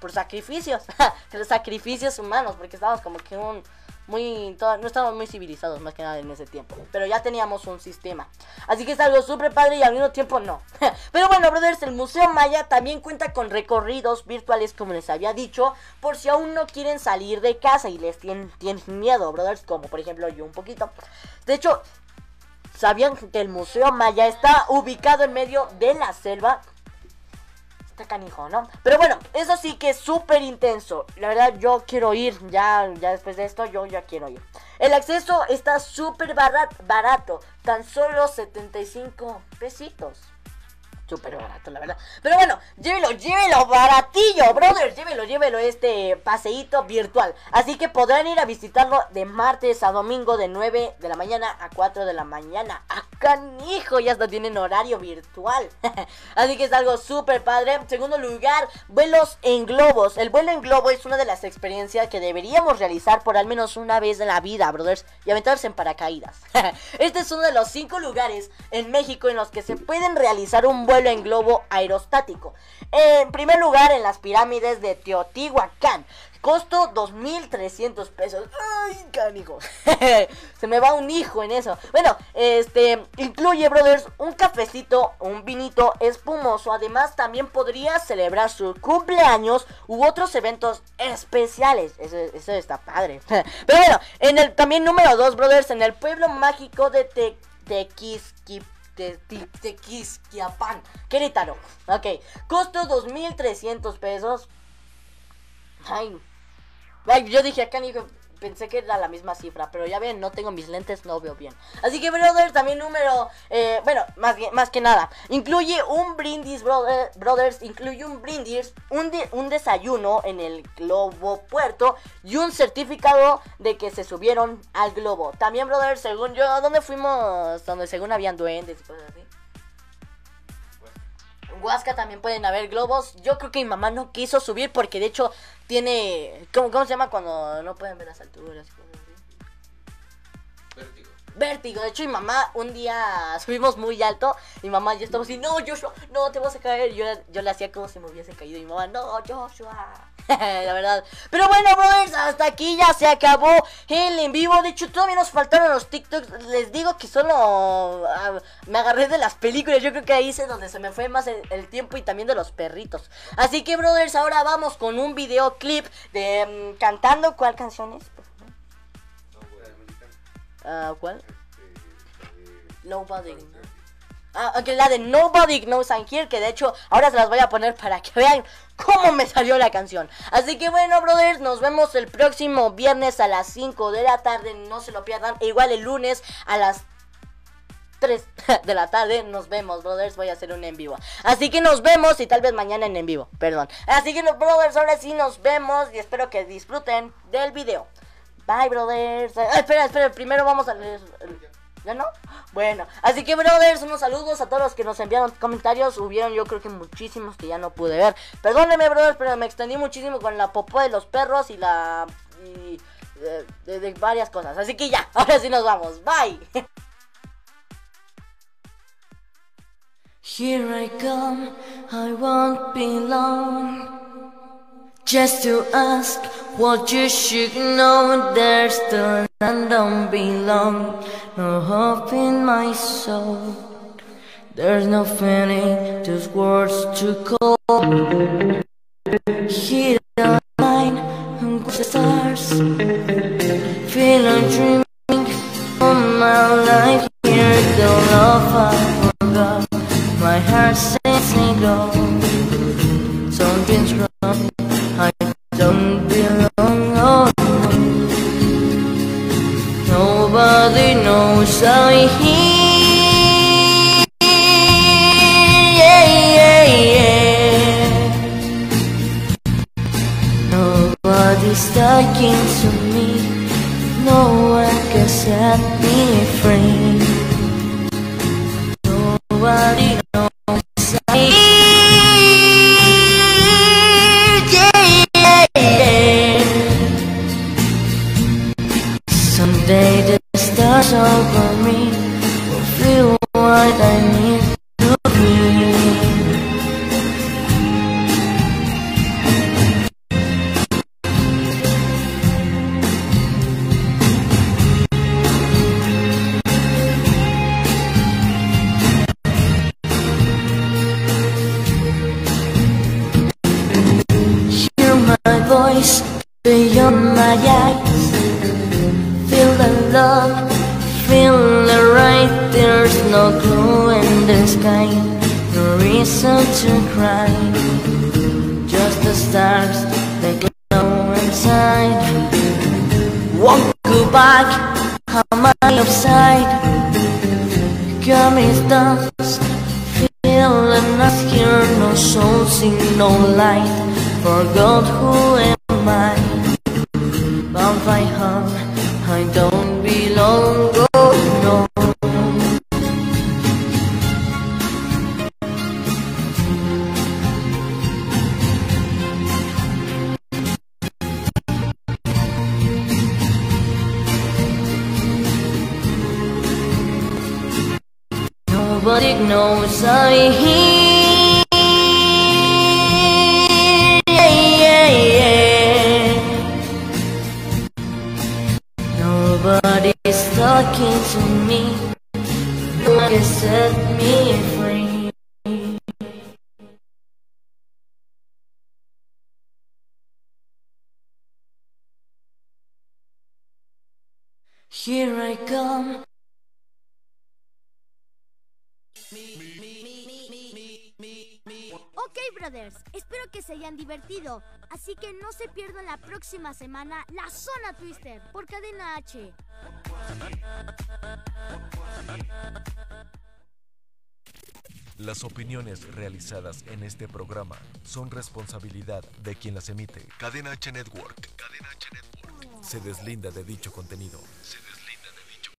por sacrificios, [LAUGHS] sacrificios humanos, porque estábamos como que un muy no estábamos muy civilizados más que nada en ese tiempo, pero ya teníamos un sistema. Así que es algo súper padre y al mismo tiempo no. [LAUGHS] pero bueno, brothers, el Museo Maya también cuenta con recorridos virtuales como les había dicho, por si aún no quieren salir de casa y les tienen, tienen miedo, brothers, como por ejemplo yo un poquito. De hecho, ¿sabían que el Museo Maya está ubicado en medio de la selva? Está canijo, ¿no? Pero bueno, eso sí que es súper intenso. La verdad, yo quiero ir. Ya, ya después de esto, yo ya quiero ir. El acceso está súper barat- barato. Tan solo 75 pesitos. Súper barato, la verdad. Pero bueno, llévelo, llévelo, baratillo, brother. Llévelo, llévelo este paseíto virtual. Así que podrán ir a visitarlo de martes a domingo de 9 de la mañana a 4 de la mañana. Acá, hijo, ya hasta tienen horario virtual. [LAUGHS] Así que es algo súper padre. Segundo lugar, vuelos en globos. El vuelo en globo es una de las experiencias que deberíamos realizar por al menos una vez en la vida, brothers. Y aventarse en paracaídas. [LAUGHS] este es uno de los cinco lugares en México en los que se pueden realizar un vuelo en globo aerostático. En primer lugar, en las pirámides de Teotihuacán. Costo 2.300 pesos. Ay, canijo. [LAUGHS] Se me va un hijo en eso. Bueno, este incluye, brothers, un cafecito, un vinito espumoso. Además, también podría celebrar su cumpleaños u otros eventos especiales. Eso, está padre. [LAUGHS] Pero bueno, en el también número 2, brothers, en el pueblo mágico de Te de Tequisquiapan, Querétaro. Ok, costo 2.300 pesos. Ay, ay, yo dije acá, hijo, pensé que era la misma cifra, pero ya ven, no tengo mis lentes, no veo bien. Así que, brother, también número, eh, bueno, más, más que nada, incluye un brindis, brother- brothers, incluye un brindis, un, de- un desayuno en el globo puerto y un certificado de que se subieron al globo. También, brother, según yo, ¿a dónde fuimos? Donde según habían duendes y cosas así. Huasca también pueden haber globos. Yo creo que mi mamá no quiso subir porque de hecho tiene... ¿Cómo, cómo se llama cuando no pueden ver las alturas? Vértigo. De hecho mi mamá un día subimos muy alto. Mi mamá y yo estamos así, no Joshua, no te vas a caer. Yo, yo le hacía como si me hubiese caído. Y mi mamá, no Joshua. [LAUGHS] La verdad. Pero bueno, brothers, hasta aquí ya se acabó el en vivo. De hecho, todavía nos faltaron los TikToks. Les digo que solo ah, me agarré de las películas. Yo creo que ahí es donde se me fue más el, el tiempo y también de los perritos. Así que, brothers, ahora vamos con un videoclip de mm, cantando. ¿Cuál canción es? Ah, ¿Cuál? Nobody. Ah, ok, la de Nobody Knows I'm Here, que de hecho ahora se las voy a poner para que vean cómo me salió la canción. Así que bueno, brothers, nos vemos el próximo viernes a las 5 de la tarde, no se lo pierdan. E igual el lunes a las 3 [LAUGHS] de la tarde nos vemos, brothers. Voy a hacer un en vivo. Así que nos vemos y tal vez mañana en en vivo, perdón. Así que, brothers, ahora sí nos vemos y espero que disfruten del video. Bye, brothers. Ah, espera, espera, primero vamos a leer. ¿Ya no? Bueno, así que, brothers, unos saludos a todos los que nos enviaron comentarios. Hubieron, yo creo que muchísimos que ya no pude ver. Perdónenme, brothers, pero me extendí muchísimo con la popó de los perros y la. y. eh, de, de varias cosas. Así que ya, [LAUGHS] ahora sí nos vamos. Bye. Here I come, I won't be long. Just to ask what you should know, there's the land don't belong. No hope in my soul. There's no feeling, just words to call. The line, and the stars. Feel I'm dreaming eyes. Feel the love, feel the right. There's no clue in the sky. No reason to cry. Just the stars that glow inside. Won't go back, am I upside? Coming dust, feeling us here, no soul, see no light. Forgot who am I? Bound by harm, I don't belong, oh no. Nobody knows I'm here. Espero que se hayan divertido. Así que no se pierdan la próxima semana la Zona Twister por Cadena H. Las opiniones realizadas en este programa son responsabilidad de quien las emite. Cadena H Network. Cadena H Network. Se deslinda de dicho contenido. Se deslinda.